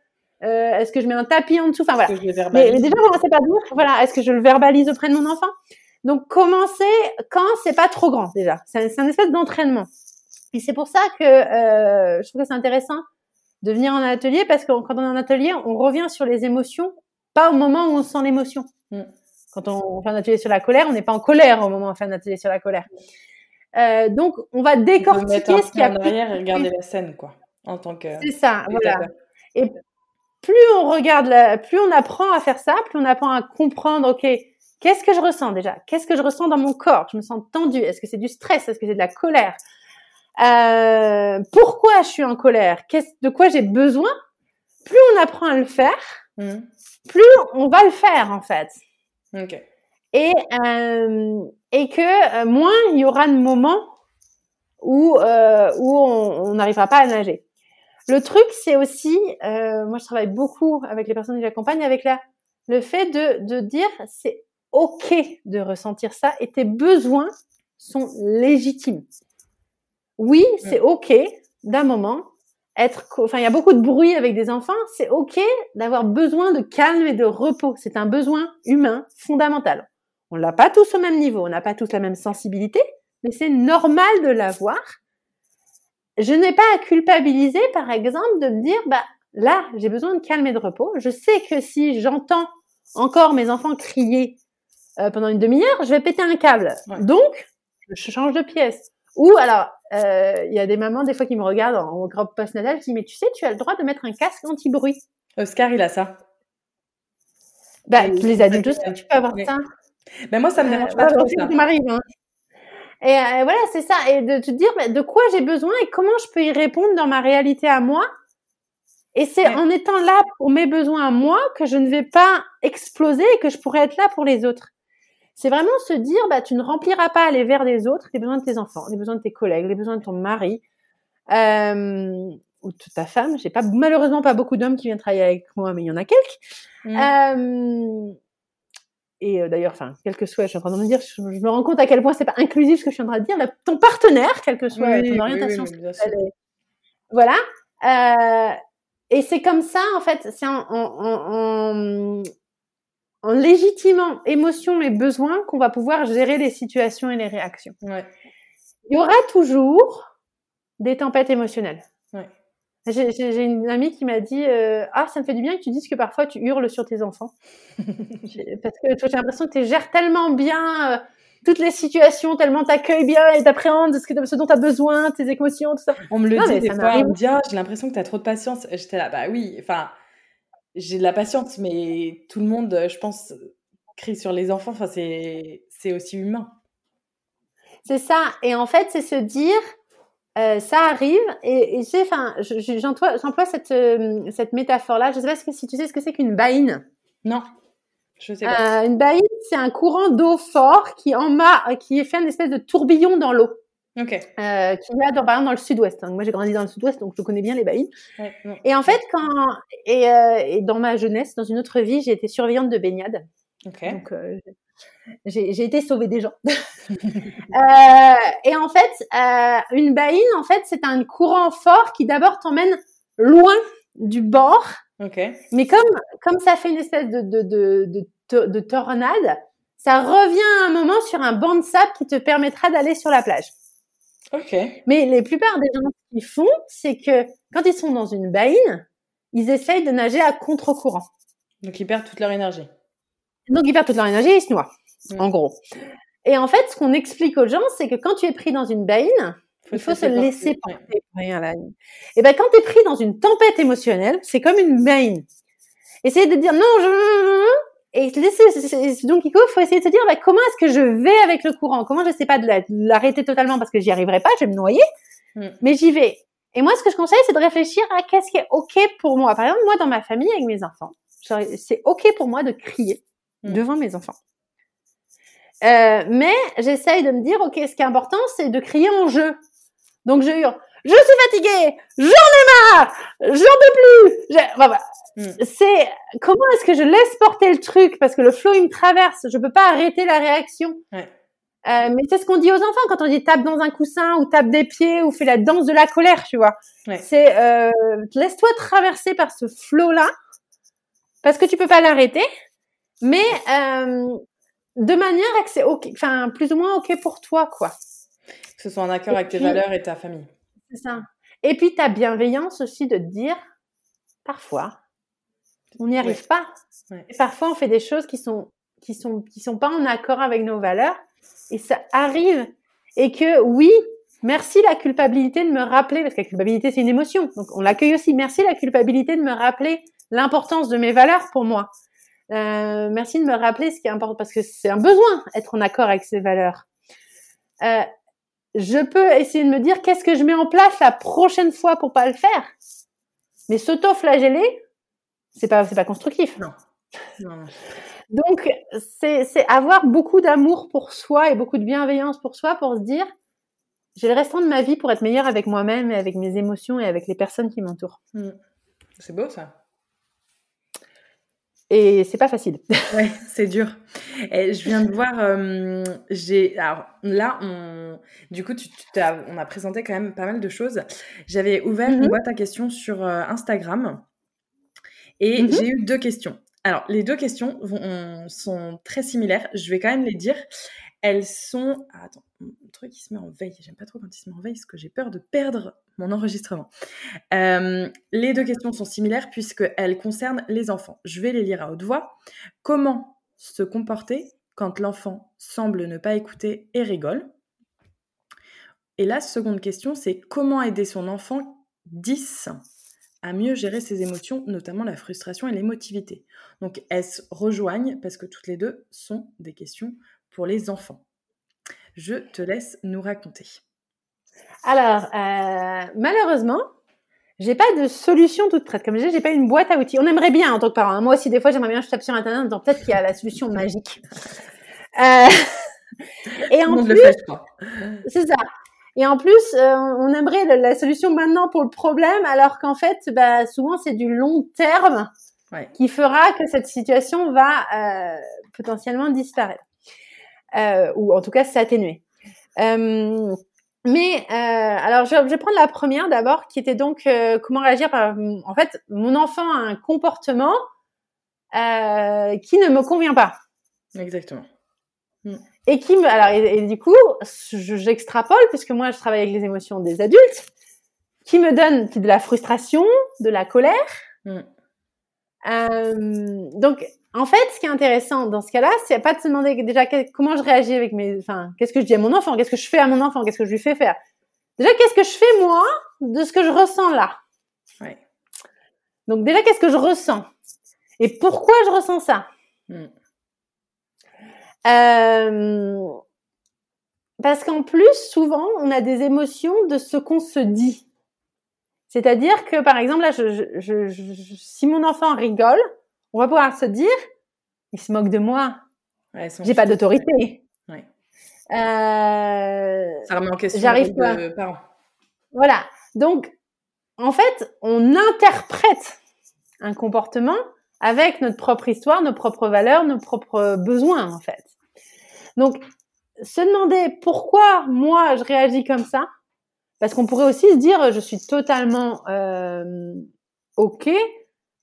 euh, est-ce que je mets un tapis en dessous, enfin voilà. Mais, mais, déjà commencer par dire voilà, est-ce que je le verbalise auprès de mon enfant? Donc commencer quand c'est pas trop grand déjà. C'est un, espèce d'entraînement. Et c'est pour ça que euh, je trouve que c'est intéressant de venir en atelier parce que quand on est en atelier, on revient sur les émotions, pas au moment où on sent l'émotion. Mm. Quand on fait un atelier sur la colère, on n'est pas en colère au moment où on fait un atelier sur la colère. Euh, donc on va décortiquer ce qui a en arrière et regarder la scène quoi, en tant que. C'est ça, voilà. Et plus on regarde, la, plus on apprend à faire ça, plus on apprend à comprendre, ok, Qu'est-ce que je ressens déjà? Qu'est-ce que je ressens dans mon corps? Je me sens tendue. Est-ce que c'est du stress? Est-ce que c'est de la colère? Euh, Pourquoi je suis en colère? De quoi j'ai besoin? Plus on apprend à le faire, mmh. plus on va le faire en fait. Et, euh, et que euh, moins il y aura de moments où, euh, où on n'arrivera pas à nager. Le truc, c'est aussi, euh, moi je travaille beaucoup avec les personnes que j'accompagne, avec la, le fait de, de dire c'est OK de ressentir ça et tes besoins sont légitimes. Oui, c'est OK d'un moment être, enfin, il y a beaucoup de bruit avec des enfants. C'est OK d'avoir besoin de calme et de repos. C'est un besoin humain fondamental. On l'a pas tous au même niveau. On n'a pas tous la même sensibilité, mais c'est normal de l'avoir. Je n'ai pas à culpabiliser, par exemple, de me dire, bah, là, j'ai besoin de calme et de repos. Je sais que si j'entends encore mes enfants crier euh, pendant une demi-heure, je vais péter un câble. Donc, je change de pièce. Ou alors, il y a des mamans des fois qui me regardent en, grand post-natal, qui disent mais tu sais, tu as le droit de mettre un casque anti-bruit. Oscar, il a ça. Bah, les adultes aussi, tu peux avoir ça. Mais moi, ça me dérange pas trop ça. m'arrive. Hein. Et euh, voilà, c'est ça. Et de te dire de quoi j'ai besoin et comment je peux y répondre dans ma réalité à moi. Et c'est en étant là pour mes besoins à moi que je ne vais pas exploser et que je pourrais être là pour les autres. C'est vraiment se dire, bah, tu ne rempliras pas les verres des autres, les besoins de tes enfants, les besoins de tes collègues, les besoins de ton mari, euh, ou de ta femme. J'ai pas, malheureusement pas beaucoup d'hommes qui viennent travailler avec moi, mais il y en a quelques. Mm. Euh, et euh, d'ailleurs, enfin, quel que soit, je suis en train de me dire, je, me rends compte à quel point c'est pas inclusif ce que je suis en train de dire. ton partenaire, quel que soit ton orientation, voilà. Euh, et c'est comme ça, en fait, c'est en, en, en légitimant émotions et besoins qu'on va pouvoir gérer les situations et les réactions. Ouais. Il y aura toujours des tempêtes émotionnelles. Ouais. J'ai une amie qui m'a dit euh, Ah, ça me fait du bien que tu dises que parfois tu hurles sur tes enfants. Parce que j'ai l'impression que tu gères tellement bien euh, toutes les situations, tellement t'accueilles bien et t'appréhendes ce, que, ce dont tu as besoin, tes émotions, tout ça. On me le dit des fois, on me dit ah, J'ai l'impression que tu as trop de patience. J'étais là, bah oui, enfin j'ai de la patience, mais tout le monde, je pense, crie sur les enfants. Enfin, c'est, c'est aussi humain. C'est ça. Et en fait, c'est se dire, euh, ça arrive. Et, et enfin, j'emploie, j'emploie cette, euh, cette métaphore-là. Je sais pas si tu sais ce que c'est qu'une baïne. Non. Je sais pas. Euh, une baïne, c'est un courant d'eau fort qui en qui fait une espèce de tourbillon dans l'eau. Ok. Euh, dans, par exemple dans le sud-ouest. Moi, j'ai grandi dans le sud-ouest, donc je connais bien les baïnes. et en fait, quand et, euh, et, dans ma jeunesse, dans une autre vie, j'ai été surveillante de baignade. Okay. Donc, euh, j'ai été sauver des gens. euh, et en fait, euh, une baïne, en fait, c'est un courant fort qui d'abord t'emmène loin du bord. Okay. Mais comme comme ça fait une espèce de de, de, de, de tornade, ça revient à un moment sur un banc de sable qui te permettra d'aller sur la plage. Mais les plupart des gens qui font, c'est que quand ils sont dans une baïne, ils essayent de nager à contre-courant. Donc ils perdent toute leur énergie. Donc ils perdent toute leur énergie et ils se noient, mm. en gros. Et en fait, ce qu'on explique aux gens, c'est que quand tu es pris dans une baïne, il faut se laisser porter. Et ben, quand tu es pris dans une tempête émotionnelle, c'est comme une baïne. Essayez de dire non, je, et donc il faut essayer de se dire bah, comment est-ce que je vais avec le courant? Comment je sais pas de l'arrêter totalement parce que j'y arriverai pas, je vais me noyer, mm. mais j'y vais. Et moi, ce que je conseille, c'est de réfléchir à qu'est-ce qui est ok pour moi. Par exemple, moi, dans ma famille, avec mes enfants, c'est ok pour moi de crier mm. devant mes enfants. Euh, mais j'essaye de me dire, ok, ce qui est important, c'est de crier en jeu. Donc je hurle, je suis fatiguée, j'en ai marre, j'en peux plus. Voilà. Mm. C'est comment est-ce que je laisse porter le truc? Parce que le flow il me traverse, je peux pas arrêter la réaction. Ouais. Euh, mais c'est ce qu'on dit aux enfants quand on dit tape dans un coussin ou tape des pieds ou fais la danse de la colère, tu vois. Ouais. C'est euh, laisse-toi traverser par ce flow là parce que tu peux pas l'arrêter, mais euh, de manière que c'est ok, enfin plus ou moins ok pour toi quoi. Que ce soit en accord avec tes valeurs et ta famille. C'est ça. Et puis ta bienveillance aussi de te dire parfois on n'y arrive pas. Et parfois, on fait des choses qui sont qui sont qui sont pas en accord avec nos valeurs, et ça arrive. Et que oui, merci la culpabilité de me rappeler, parce que la culpabilité c'est une émotion, donc on l'accueille aussi. Merci la culpabilité de me rappeler l'importance de mes valeurs pour moi. Euh, merci de me rappeler ce qui est important, parce que c'est un besoin être en accord avec ses valeurs. Euh, je peux essayer de me dire qu'est-ce que je mets en place la prochaine fois pour pas le faire. Mais s'auto-flageller, c'est pas c'est pas constructif. Non. non. Donc c'est c'est avoir beaucoup d'amour pour soi et beaucoup de bienveillance pour soi pour se dire j'ai le restant de ma vie pour être meilleure avec moi-même et avec mes émotions et avec les personnes qui m'entourent. Mm. C'est beau ça. Et c'est pas facile. Ouais, c'est dur. Et je viens de voir, euh, j'ai, alors là, on, du coup, tu, tu as, on a présenté quand même pas mal de choses. J'avais ouvert une mm-hmm. boîte à questions sur euh, Instagram et mmh j'ai eu deux questions. Alors, les deux questions sont très similaires. Je vais quand même les dire. Elles sont. Ah, attends, mon truc il se met en veille. J'aime pas trop quand il se met en veille parce que j'ai peur de perdre mon enregistrement. Euh, les deux questions sont similaires puisqu'elles concernent les enfants. Je vais les lire à haute voix. Comment se comporter quand l'enfant semble ne pas écouter et rigole? Et la seconde question, c'est comment aider son enfant 10 à mieux gérer ses émotions, notamment la frustration et l'émotivité? Donc elles se rejoignent parce que toutes les deux sont des questions pour les enfants. Je te laisse nous raconter. Alors, euh, malheureusement, j'ai pas de solution toute prête. Comme je disais, j'ai pas une boîte à outils. On aimerait bien en tant que parent. Hein. Moi aussi, des fois, j'aimerais bien, je tape sur Internet en disant peut-être qu'il y a la solution magique. Euh... Et en plus, c'est ça. Et en plus, euh, on aimerait la, solution maintenant pour le problème, alors qu'en fait, bah, souvent c'est du long terme qui fera que cette situation va euh, potentiellement disparaître, euh, ou en tout cas s'atténuer. mais alors, je, vais prendre la première d'abord, qui était donc comment réagir. Par, en fait, mon enfant a un comportement qui ne me convient pas. Exactement. Mm. Et qui me, alors, et, du coup, j'extrapole, puisque moi, je travaille avec les émotions des adultes, qui me donne de la frustration, de la colère. Mm. Euh, donc, en fait, ce qui est intéressant dans ce cas-là, c'est pas de se demander déjà comment je réagis avec mes, enfin, qu'est-ce que je dis à mon enfant, qu'est-ce que je fais à mon enfant, qu'est-ce que je lui fais faire. Déjà, qu'est-ce que je fais moi de ce que je ressens là? Ouais. Donc déjà, qu'est-ce que je ressens? Et pourquoi je ressens ça? Mm. Euh, parce qu'en plus, souvent, on a des émotions de ce qu'on se dit. C'est-à-dire que, par exemple, là, je, je, je, si mon enfant rigole, on va pouvoir se dire, il se moque de moi. Ouais, J'ai pas d'autorité. Ouais. Euh, Ça remet en question j'arrive pas. de parents. Voilà. Donc, en fait, on interprète un comportement avec notre propre histoire, nos propres valeurs, nos propres besoins, en fait. Donc, se demander pourquoi moi je réagis comme ça, parce qu'on pourrait aussi se dire je suis totalement euh, ok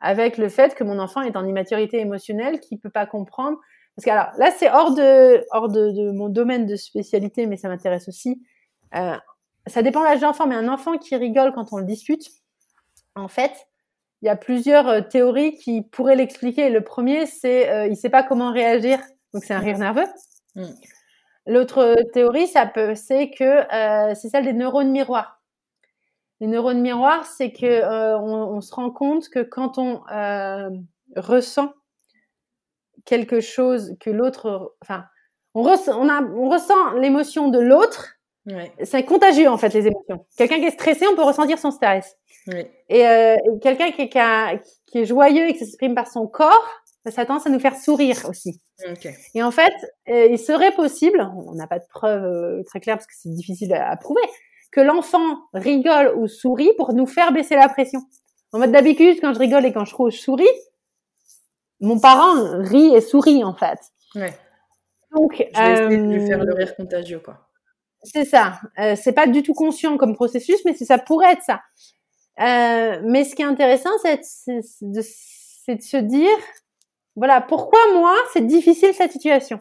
avec le fait que mon enfant est en immaturité émotionnelle, qui peut pas comprendre. Parce que alors là c'est hors de hors de, mon domaine de spécialité, mais ça m'intéresse aussi. Euh, ça dépend de l'âge d'enfant, mais un enfant qui rigole quand on le dispute, en fait, il y a plusieurs euh, théories qui pourraient l'expliquer. Le premier, c'est euh, il sait pas comment réagir, donc c'est un rire nerveux. Mm. L'autre théorie, ça peut, c'est que euh, c'est celle des neurones miroirs. Les neurones miroirs, c'est que euh, on, se rend compte que quand on euh, ressent quelque chose que l'autre, enfin, on, on, a, on ressent l'émotion de l'autre. C'est contagieux en fait les émotions. Quelqu'un qui est stressé, on peut ressentir son stress. Et, quelqu'un qui, qui, est joyeux et qui s'exprime par son corps, ça a tendance à nous faire sourire aussi. Et en fait, euh, il serait possible, on n'a pas de preuves euh, très claires parce que c'est difficile à, prouver, que l'enfant rigole ou sourit pour nous faire baisser la pression. En mode d'habitude, quand je rigole et quand je souris, mon parent rit et sourit en fait. Ouais. Donc, je vais essayer de lui faire le euh, rire contagieux, quoi. C'est ça. Euh, c'est pas du tout conscient comme processus, mais ça pourrait être ça. Euh, mais ce qui est intéressant, c'est de, de, se dire, voilà, pourquoi moi, c'est difficile cette situation?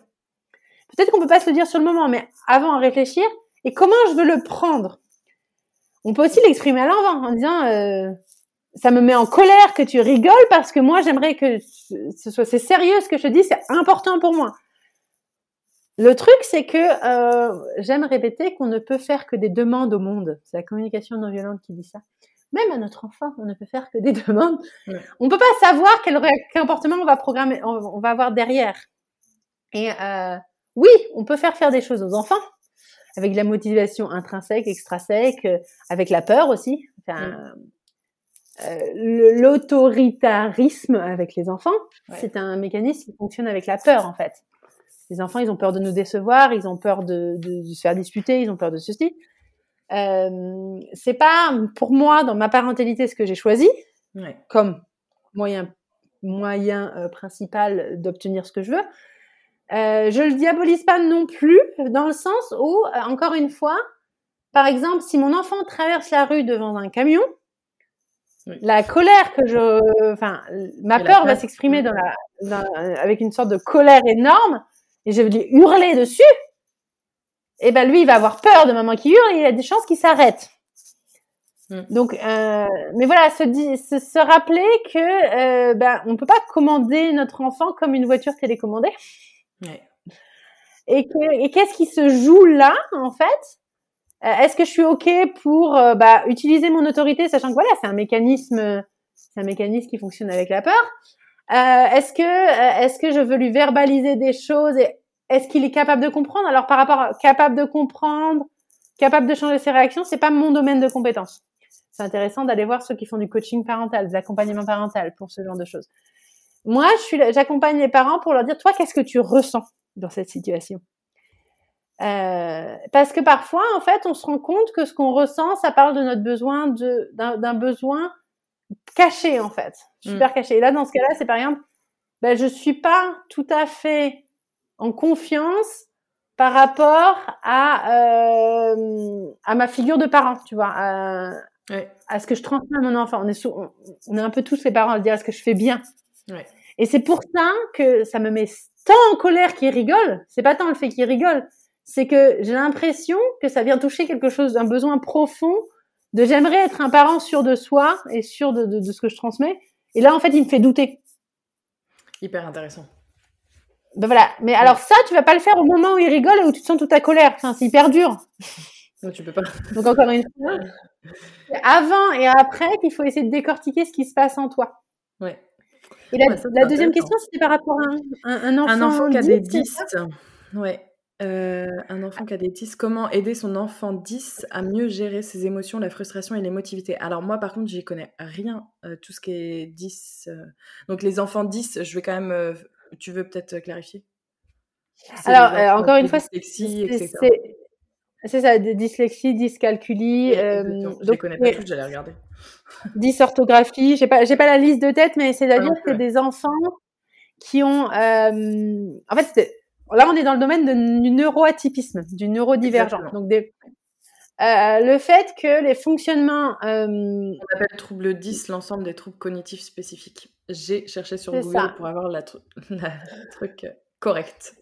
Peut-être qu'on peut pas se le dire sur le moment, mais avant à réfléchir, et comment je veux le prendre? On peut aussi l'exprimer à l'envers en disant, euh, ça me met en colère que tu rigoles parce que moi, j'aimerais que ce soit, c'est sérieux ce que je te dis, c'est important pour moi. Le truc, c'est que euh, j'aime répéter qu'on ne peut faire que des demandes au monde. C'est la communication non violente qui dit ça même à notre enfant, on ne peut faire que des demandes. On peut pas savoir quel comportement on va programmer, on, va avoir derrière. Et euh, oui, on peut faire faire des choses aux enfants avec la motivation intrinsèque, extrinsèque, euh, avec la peur aussi. Enfin, euh, L'autoritarisme avec les enfants, c'est un mécanisme qui fonctionne avec la peur en fait. Les enfants, ils ont peur de nous décevoir, ils ont peur de, de se faire disputer, ils ont peur de ceci. Euh, c'est pas pour moi dans ma parentalité ce que j'ai choisi comme moyen moyen euh, principal d'obtenir ce que je veux. Euh, je le diabolise pas non plus dans le sens où euh, encore une fois, par exemple, si mon enfant traverse la rue devant un camion, la colère que je, enfin, ma peur va s'exprimer dans la, avec une sorte de colère énorme et je vais lui hurler dessus et eh ben lui, il va avoir peur de maman qui hurle et il a des chances qu'il s'arrête. Mm. Donc, euh, mais voilà, se, se, se rappeler que euh, ben on peut pas commander notre enfant comme une voiture télécommandée. Et qu'est-ce qui se joue là en fait? Euh, Est-ce que je suis ok pour euh, bah, utiliser mon autorité, sachant que voilà, c'est un mécanisme, c'est un mécanisme qui fonctionne avec la peur. Euh, est-ce que est-ce que je veux lui verbaliser des choses et est-ce qu'il est capable de comprendre? Alors par rapport à capable de comprendre, capable de changer ses réactions, c'est pas mon domaine de compétence. C'est intéressant d'aller voir ceux qui font du coaching parental, de l'accompagnement parental pour ce genre de choses. Moi, je suis, j'accompagne les parents pour leur dire, toi, qu'est-ce que tu ressens dans cette situation? Euh, Parce que parfois, en fait, on se rend compte que ce qu'on ressent, ça parle de notre besoin de d'un besoin caché, en fait, super mm. caché. Et là, dans ce cas-là, c'est par exemple, ben, je suis pas tout à fait en confiance par rapport à euh, à ma figure de parent, tu vois, à, à ce que je transmets à mon enfant. On est on, est un peu tous les parents à se dire est-ce que je fais bien? Ouais. Et c'est pour ça que ça me met tant en colère qu'il rigole. C'est pas tant le fait qu'il rigole, c'est que j'ai l'impression que ça vient toucher quelque chose, d'un besoin profond de j'aimerais être un parent sûr de soi et sûr de, de, de ce que je transmets. Et là, en fait, il me fait douter. Hyper intéressant. Ben voilà. Mais alors ça, tu vas pas le faire au moment où il rigole et où tu te sens toute ta colère. Enfin, c'est hyper dur. Non, tu peux pas. Donc encore une fois, avant et après qu'il faut essayer de décortiquer ce qui se passe en toi. Ouais. Et la, deuxième question, c'était par rapport à un, enfant. Un enfant qui a des 10. Ouais. Euh, un enfant qui a des 10, comment aider son enfant 10 à mieux gérer ses émotions, la frustration et l'émotivité? Alors moi par contre j'y connais rien, euh, tout ce qui est 10. Euh. Donc les enfants 10, je vais quand même tu veux peut-être clarifier? Alors, encore une fois, c'est c'est ça, dyslexie, dyscalculie. Euh, je les connais pas tous, j'allais regarder. Dysorthographie, j'ai pas, j'ai pas la liste de tête, mais c'est-à-dire que des enfants qui ont, euh, en fait, là on est dans le domaine du neuroatypisme, du neurodivergent. Donc des, euh, le fait que les fonctionnements. Euh... On appelle trouble 10 l'ensemble des troubles cognitifs spécifiques. J'ai cherché sur Google pour avoir la, la truc correct.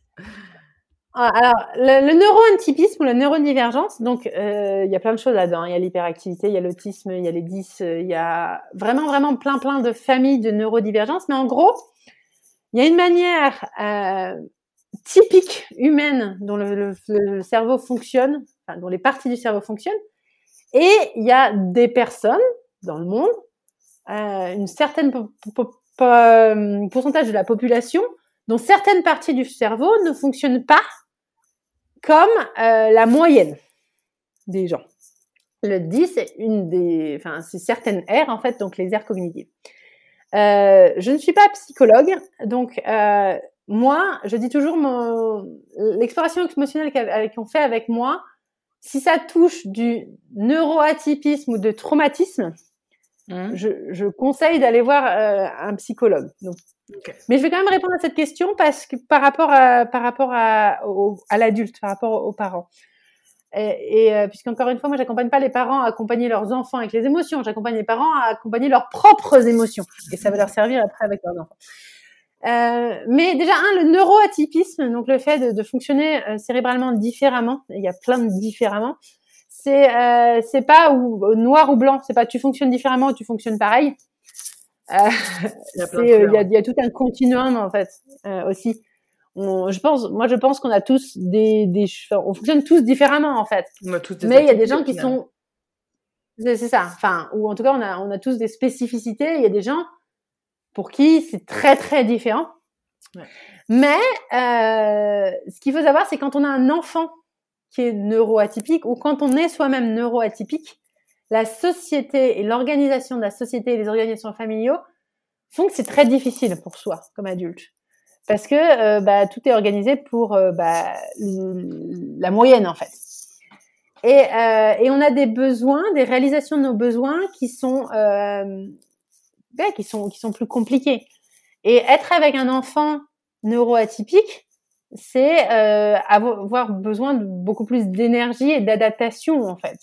Ah, alors, le, le neuroantypisme ou la neurodivergence, donc euh, il y a plein de choses là-dedans. Il y a l'hyperactivité, il y a l'autisme, il y a les 10, euh, il y a vraiment, vraiment plein, plein de familles de neurodivergence. Mais en gros, il y a une manière euh, typiques humaines dont le, cerveau fonctionne, dont les parties du cerveau fonctionnent, et il y a des personnes dans le monde, euh, une certaine pourcentage de la population dont certaines parties du cerveau ne fonctionnent pas comme euh, la moyenne des gens. Le 10, c'est une des, enfin, c'est certaines aires, en fait, donc les aires cognitives. Euh, je ne suis pas psychologue, donc euh, moi, je dis toujours mon l'exploration émotionnelle qu'on fait avec moi, si ça touche du neuroatypisme ou de traumatisme, mmh. je, je, conseille d'aller voir euh, un psychologue. Donc, Mais je vais quand même répondre à cette question parce que par rapport à par rapport à, l'adulte, par rapport aux parents. Et, et euh, puisqu'encore une fois, moi, j'accompagne pas les parents à accompagner leurs enfants avec les émotions, j'accompagne les parents à accompagner leurs propres émotions, et ça va leur servir après avec leurs enfants. Euh, mais déjà, un, le neuroatypisme, donc le fait de, fonctionner euh, cérébralement différemment, il y a plein de différemment, c'est euh, pas ou, noir ou blanc, c'est pas tu fonctionnes différemment ou tu fonctionnes pareil. Euh, il, y a il, y a, il y a tout un continuum en fait aussi je pense, moi, je pense qu'on a tous des, des, on fonctionne tous différemment en fait. Mais il y a des gens qui sont, c'est ça. Enfin, ou en tout cas, on a, on a tous des spécificités. Il y a des gens pour qui c'est très très différent. Ouais. Mais euh, ce qu'il faut savoir, c'est quand on a un enfant qui est neuroatypique ou quand on est soi-même neuroatypique, la société et l'organisation de la société et les organisations familiaux font que c'est très difficile pour soi comme adulte parce que euh, bah, tout est organisé pour euh, bah, la moyenne en fait. Et, euh, et, on a des besoins, des réalisations de nos besoins qui sont, qui sont, qui sont plus compliqués. Et être avec un enfant neuroatypique, c'est avoir besoin de beaucoup plus d'énergie et d'adaptation en fait.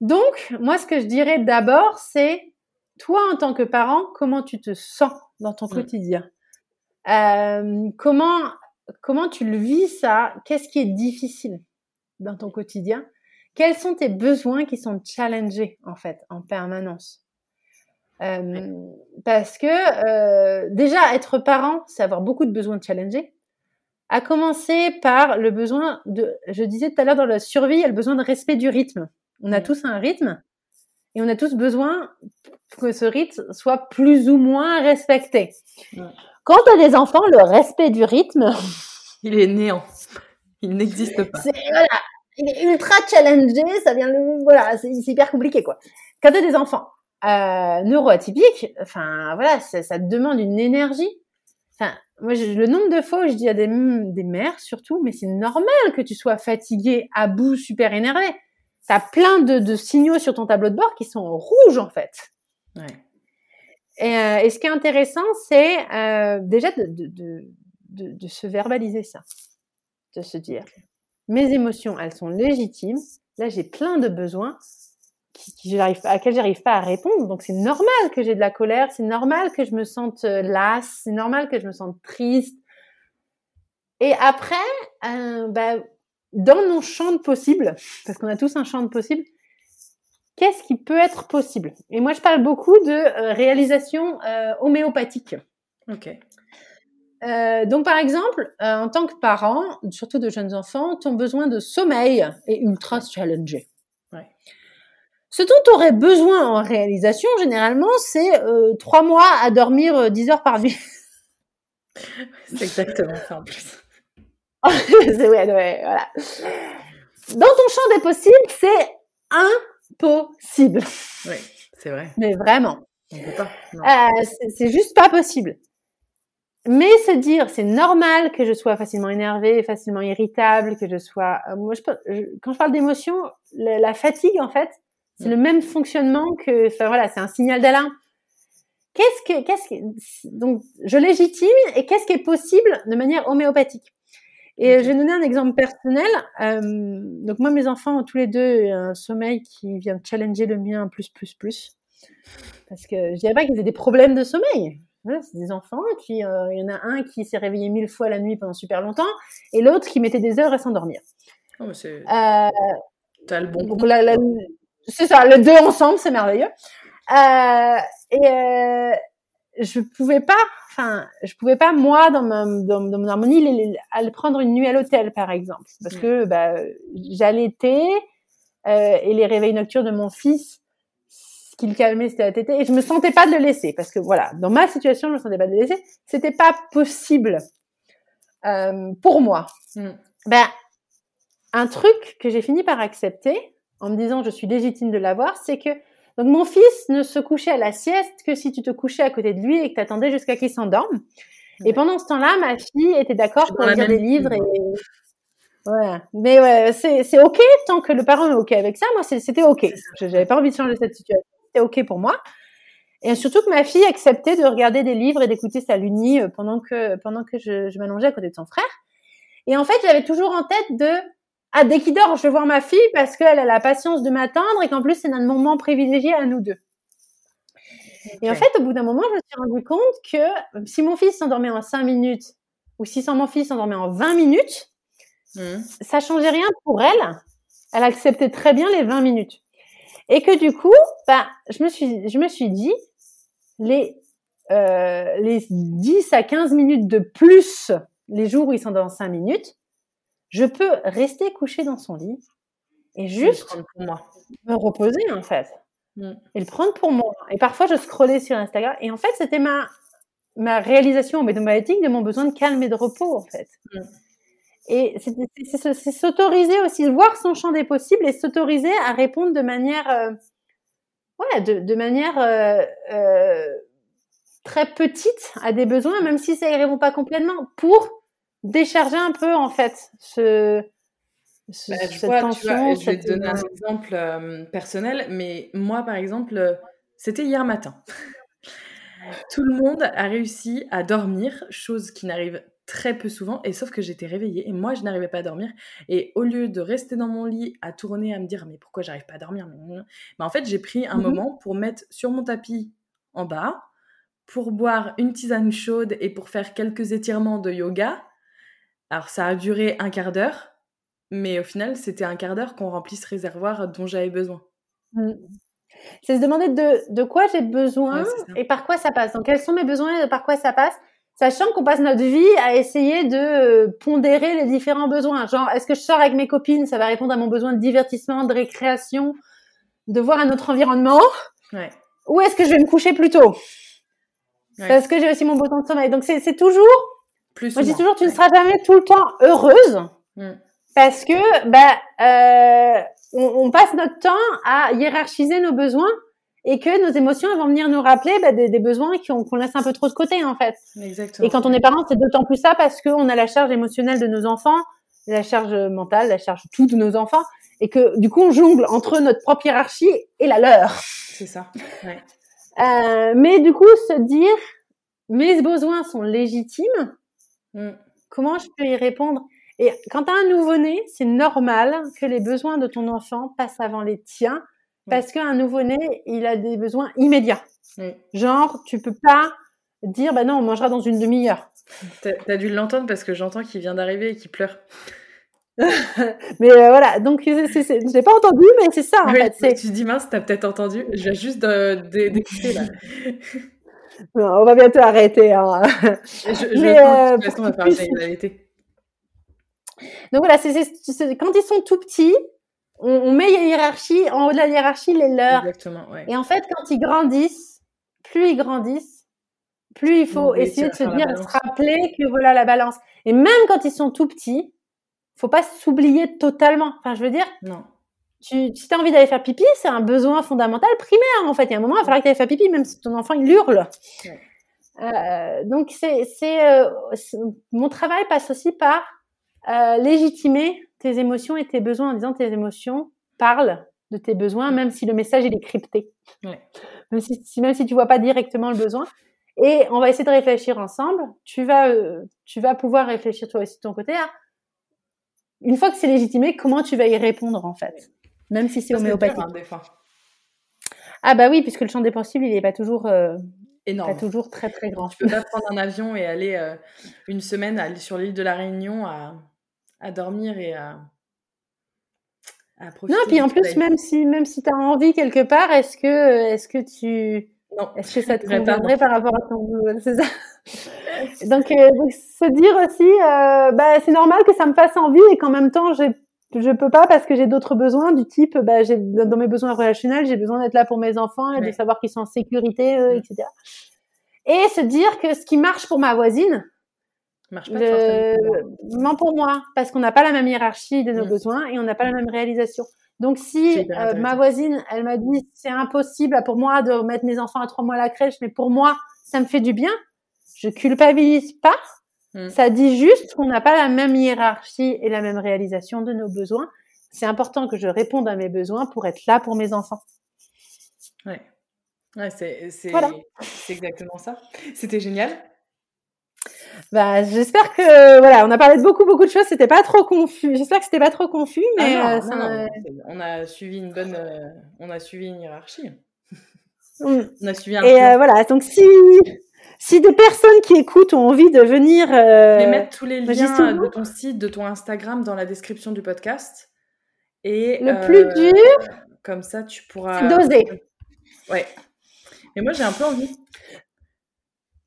Donc, moi, ce que je dirais d'abord, c'est toi en tant que parent, comment tu te sens dans ton mmh. quotidien? Euh, comment, comment tu le vis ça? Qu'est-ce qui est difficile dans ton quotidien? Quels sont tes besoins qui sont challengés en fait en permanence? Euh, Parce que euh, déjà être parent, c'est avoir beaucoup de besoins challengés. À commencer par le besoin de, je disais tout à l'heure dans la survie, il y a le besoin de respect du rythme. On a tous un rythme et on a tous besoin que ce rythme soit plus ou moins respecté. Quand tu as des enfants, le respect du rythme, il est néant. Il n'existe pas. Voilà, il est ultra challengé, ça vient le, voilà, c'est hyper compliqué quoi. Quand tu as des enfants euh, neuroatypiques, enfin voilà, ça, ça, demande une énergie. Enfin, moi, le nombre de fois où je dis à des, des mères surtout, mais c'est normal que tu sois fatiguée, à bout, super énervé. T'as plein de, de signaux sur ton tableau de bord qui sont rouges en fait. Ouais. Et, euh, et, ce qui est intéressant, c'est euh, déjà de, de, de, de, se verbaliser ça, de se dire mes émotions, elles sont légitimes. Là, j'ai plein de besoins qui, qui j'arrive, à laquelle j'arrive pas à répondre. Donc, c'est normal que j'ai de la colère, c'est normal que je me sente euh, lasse, c'est normal que je me sente triste. Et après, euh, bah, dans nos champs de possibles, parce qu'on a tous un champ de possibles, qu'est-ce qui peut être possible? Et moi, je parle beaucoup de euh, réalisation euh, homéopathique. Ok. Euh, donc, par exemple, euh, en tant que parent, surtout de jeunes enfants, ton besoin de sommeil est ultra challengé. Ouais. Ce dont tu aurais besoin en réalisation, généralement, c'est trois mois à dormir 10 heures par nuit. c'est exactement ça en plus. c'est ouais, ouais, voilà. Dans ton champ des possibles, c'est un possible. Oui, c'est vrai. Mais vraiment. Euh, c'est juste pas possible. Mais se dire, c'est normal que je sois facilement énervée, facilement irritable, que je sois. Euh, moi, je, quand je parle d'émotion, la, fatigue, en fait, c'est mm. le même fonctionnement que. Enfin voilà, c'est un signal d'alarme. Qu'est-ce que, qu'est-ce que, donc, je légitime et qu'est-ce qui est possible de manière homéopathique? Et je vais donner un exemple personnel. Euh, donc moi, mes enfants ont tous les deux un sommeil qui vient challenger le mien plus, plus, plus. Parce que je dirais pas qu'ils aient des problèmes de sommeil. c'est des enfants, qui euh, il y en a un qui s'est réveillé mille fois la nuit pendant super longtemps, et l'autre qui mettait des heures à s'endormir. Oh, c'est... Euh, T'as le bon. Donc, la, la... c'est ça, les deux ensemble, c'est merveilleux. Euh, et, je pouvais pas, enfin, je pouvais pas moi dans, ma, dans, dans mon harmonie aller prendre une nuit à l'hôtel par exemple, parce mm. que bah, j'allaitais euh, et les réveils nocturnes de mon fils, ce qui le calmait c'était la tétée et je me sentais pas de le laisser parce que voilà, dans ma situation je me sentais pas de le laisser, c'était pas possible euh, pour moi. Mm. Ben un truc que j'ai fini par accepter en me disant je suis légitime de l'avoir, c'est que donc mon fils ne se couchait à la sieste que si tu te couchais à côté de lui et que tu attendais jusqu'à qu'il s'endorme. Et pendant ce temps-là, ma fille était d'accord pour lire des livres et ouais. Mais ouais, c'est ok tant que le parent est ok avec ça. Moi, c'était ok. J'avais pas envie de changer cette situation. C'était ok pour moi. Et surtout que ma fille acceptait de regarder des livres et d'écouter sa lunie euh, pendant que pendant que je, je m'allongeais à côté de son frère. Et en fait, j'avais toujours en tête de ah, dès qu'il dort, je vais voir ma fille parce qu'elle a la patience de m'attendre et qu'en plus, c'est un moment privilégié à nous deux. Et en fait, au bout d'un moment, je me suis rendu compte que si mon fils s'endormait en 5 minutes ou si mon fils s'endormait en 20 minutes, mmh. ça changeait rien pour elle. Elle acceptait très bien les 20 minutes. Et que du coup, bah, je me suis, je me suis dit, les, euh, les 10 à 15 minutes de plus les jours où il s'endort en 5 minutes, je peux rester couché dans son lit et juste pour moi. me reposer en fait. Mm. Et le prendre pour moi. Et parfois, je scrollais sur Instagram et en fait, c'était ma, ma réalisation automatique de mon besoin de calme et de repos en fait. Mm. Et c'est s'autoriser aussi, voir son champ des possibles et s'autoriser à répondre de manière, euh, ouais, de, de manière euh, euh, très petite à des besoins, même si ça y répond pas complètement, pour décharger un peu en fait ce, bah, cette tension. je vais te donner un exemple euh, personnel, mais moi par exemple, c'était hier matin. Tout le monde a réussi à dormir, chose qui n'arrive très peu souvent, et sauf que j'étais réveillée et moi je n'arrivais pas à dormir. Et au lieu de rester dans mon lit à tourner, à me dire mais pourquoi j'arrive pas à dormir, mais bah, en fait j'ai pris un mmh moment pour mettre sur mon tapis en bas, pour boire une tisane chaude et pour faire quelques étirements de yoga alors ça a duré un quart d'heure, mais au final c'était un quart d'heure qu'on remplit ce réservoir dont j'avais besoin. Mmh. C'est se demander de, de quoi j'ai besoin et par quoi ça passe. Donc quels sont mes besoins et par quoi ça passe Sachant qu'on passe notre vie à essayer de euh, pondérer les différents besoins. Genre, est-ce que je sors avec mes copines Ça va répondre à mon besoin de divertissement, de récréation, de voir un autre environnement. Ouais. Ou est-ce que je vais me coucher plus tôt? Parce que j'ai aussi mon besoin de sommeil. Donc c'est toujours moi, je dis toujours, tu ne seras jamais tout le temps heureuse. Mm. Parce que, bah, euh, on, passe notre temps à hiérarchiser nos besoins et que nos émotions vont venir nous rappeler bah, des, besoins qu'on laisse un peu trop de côté, en fait. Exactement. Et quand on est parent, c'est d'autant plus ça parce qu'on a la charge émotionnelle de nos enfants, la charge mentale, la charge tout de nos enfants et que, du coup, on jongle entre notre propre hiérarchie et la leur. C'est ça. Ouais. Euh, mais du coup, se dire, mes besoins sont légitimes, Mm. Comment je peux y répondre? Et quand tu as un nouveau-né, c'est normal que les besoins de ton enfant passent avant les tiens parce qu'un nouveau-né, il a des besoins immédiats. Genre, tu peux pas dire, bah non, on mangera dans une demi-heure. T'as as dû l'entendre parce que j'entends qu'il vient d'arriver et qu'il pleure. mais euh, voilà, donc je l'ai pas entendu, mais c'est ça en fait. Tu dis mince, t'as peut-être entendu. Je viens juste d'écouter là. on va bientôt arrêter. Hein. Je, Mais, euh, de toute façon, on va faire Donc voilà, quand ils sont tout petits, on, met la hiérarchie, en haut de la hiérarchie, les leurs. Exactement, ouais. Et en fait, quand ils grandissent, plus ils grandissent, plus il faut essayer de se dire, se rappeler que voilà la balance. Et même quand ils sont tout petits, faut pas s'oublier totalement. Enfin, je veux dire, non tu, si tu as envie d'aller faire pipi, c'est un besoin fondamental primaire en fait. Il y a un moment, il va falloir que tu ailles faire pipi, même si ton enfant il hurle. Euh, donc c'est, euh, mon travail passe aussi par euh, légitimer tes émotions et tes besoins en disant tes émotions parlent de tes besoins, même si le message il est crypté. Ouais. Même si, même si tu vois pas directement le besoin. Et on va essayer de réfléchir ensemble. Tu vas, euh, tu vas pouvoir réfléchir toi aussi de ton côté à une fois que c'est légitimé, comment tu vas y répondre en fait même si c'est homéopathique. Hein, ah bah oui, puisque le champ des possibles, il n'est pas toujours euh, énorme, pas toujours très très grand. Tu peux pas prendre un avion et aller euh, une semaine aller sur l'île de la Réunion à, à dormir et à, à profiter. Non, puis en plus, même si même si tu as envie quelque part, est-ce que est-ce que tu Non. Est-ce que ça te conviendrait par rapport à ton C'est ça? donc, euh, se dire aussi, euh, bah, c'est normal que ça me fasse envie et qu'en même temps, j'ai je peux pas parce que j'ai d'autres besoins du type bah j'ai dans mes besoins relationnels j'ai besoin d'être là pour mes enfants et de savoir qu'ils sont en sécurité etc et se dire que ce qui marche pour ma voisine marche pas le... pour moi parce qu'on n'a pas la même hiérarchie de nos besoins et on n'a pas la même réalisation. Donc si euh, ma voisine, elle m'a dit c'est impossible pour moi de mettre mes enfants à trois mois à la crèche, mais pour moi ça me fait du bien, je culpabilise pas. Hmm. Ça dit juste qu'on n'a pas la même hiérarchie et la même réalisation de nos besoins. C'est important que je réponde à mes besoins pour être là pour mes enfants. Ouais, ouais c'est exactement ça. C'était génial. Bah, j'espère que voilà, on a parlé de beaucoup beaucoup de choses. C'était pas trop confus. J'espère que c'était pas trop confus, ah mais euh, on a suivi une bonne, euh, on a suivi une hiérarchie. Mm. on a suivi un. Et euh, voilà, donc si si des personnes qui écoutent ont envie de venir, euh, mettre tous les liens de ton site, de ton Instagram dans la description du podcast. Et le plus dur, comme ça, tu pourras. Doser. Ouais. Mais moi, j'ai un peu envie.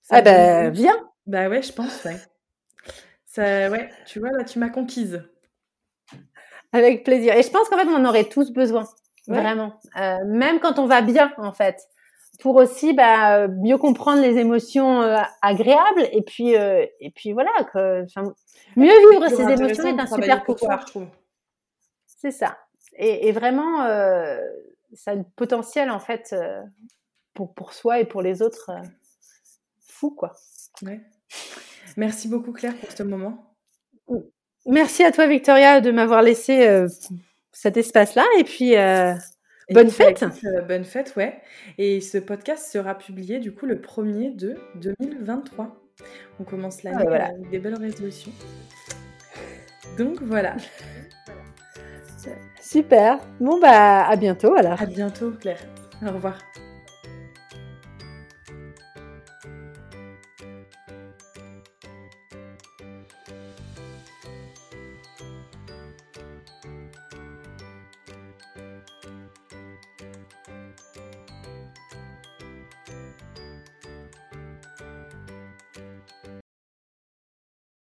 ah ben, viens. Bah ouais, je pense, ouais. Ça, ouais, tu vois, là, tu m'as conquise. Avec plaisir. Et je pense qu'en fait, on en aurait tous besoin. Vraiment. Euh, même quand on va bien, en fait. Pour aussi bah, mieux comprendre les émotions euh, agréables. Et puis, euh, et puis voilà. Que, mieux vivre ces émotions est un super pouvoir. je trouve. C'est ça. Et, et vraiment, ça a potentiel, en fait, pour, pour soi et pour les autres. fou, quoi. Ouais. Merci beaucoup Claire pour ce moment. Merci à toi Victoria de m'avoir laissé euh, cet espace-là et puis bonne fête. Euh, bonne fête, ouais. Et ce podcast sera publié du coup le 1er de 2023. On commence l'année ah, avec des belles résolutions. Donc voilà. Super. Bon bah à bientôt alors. À bientôt Claire. Au revoir.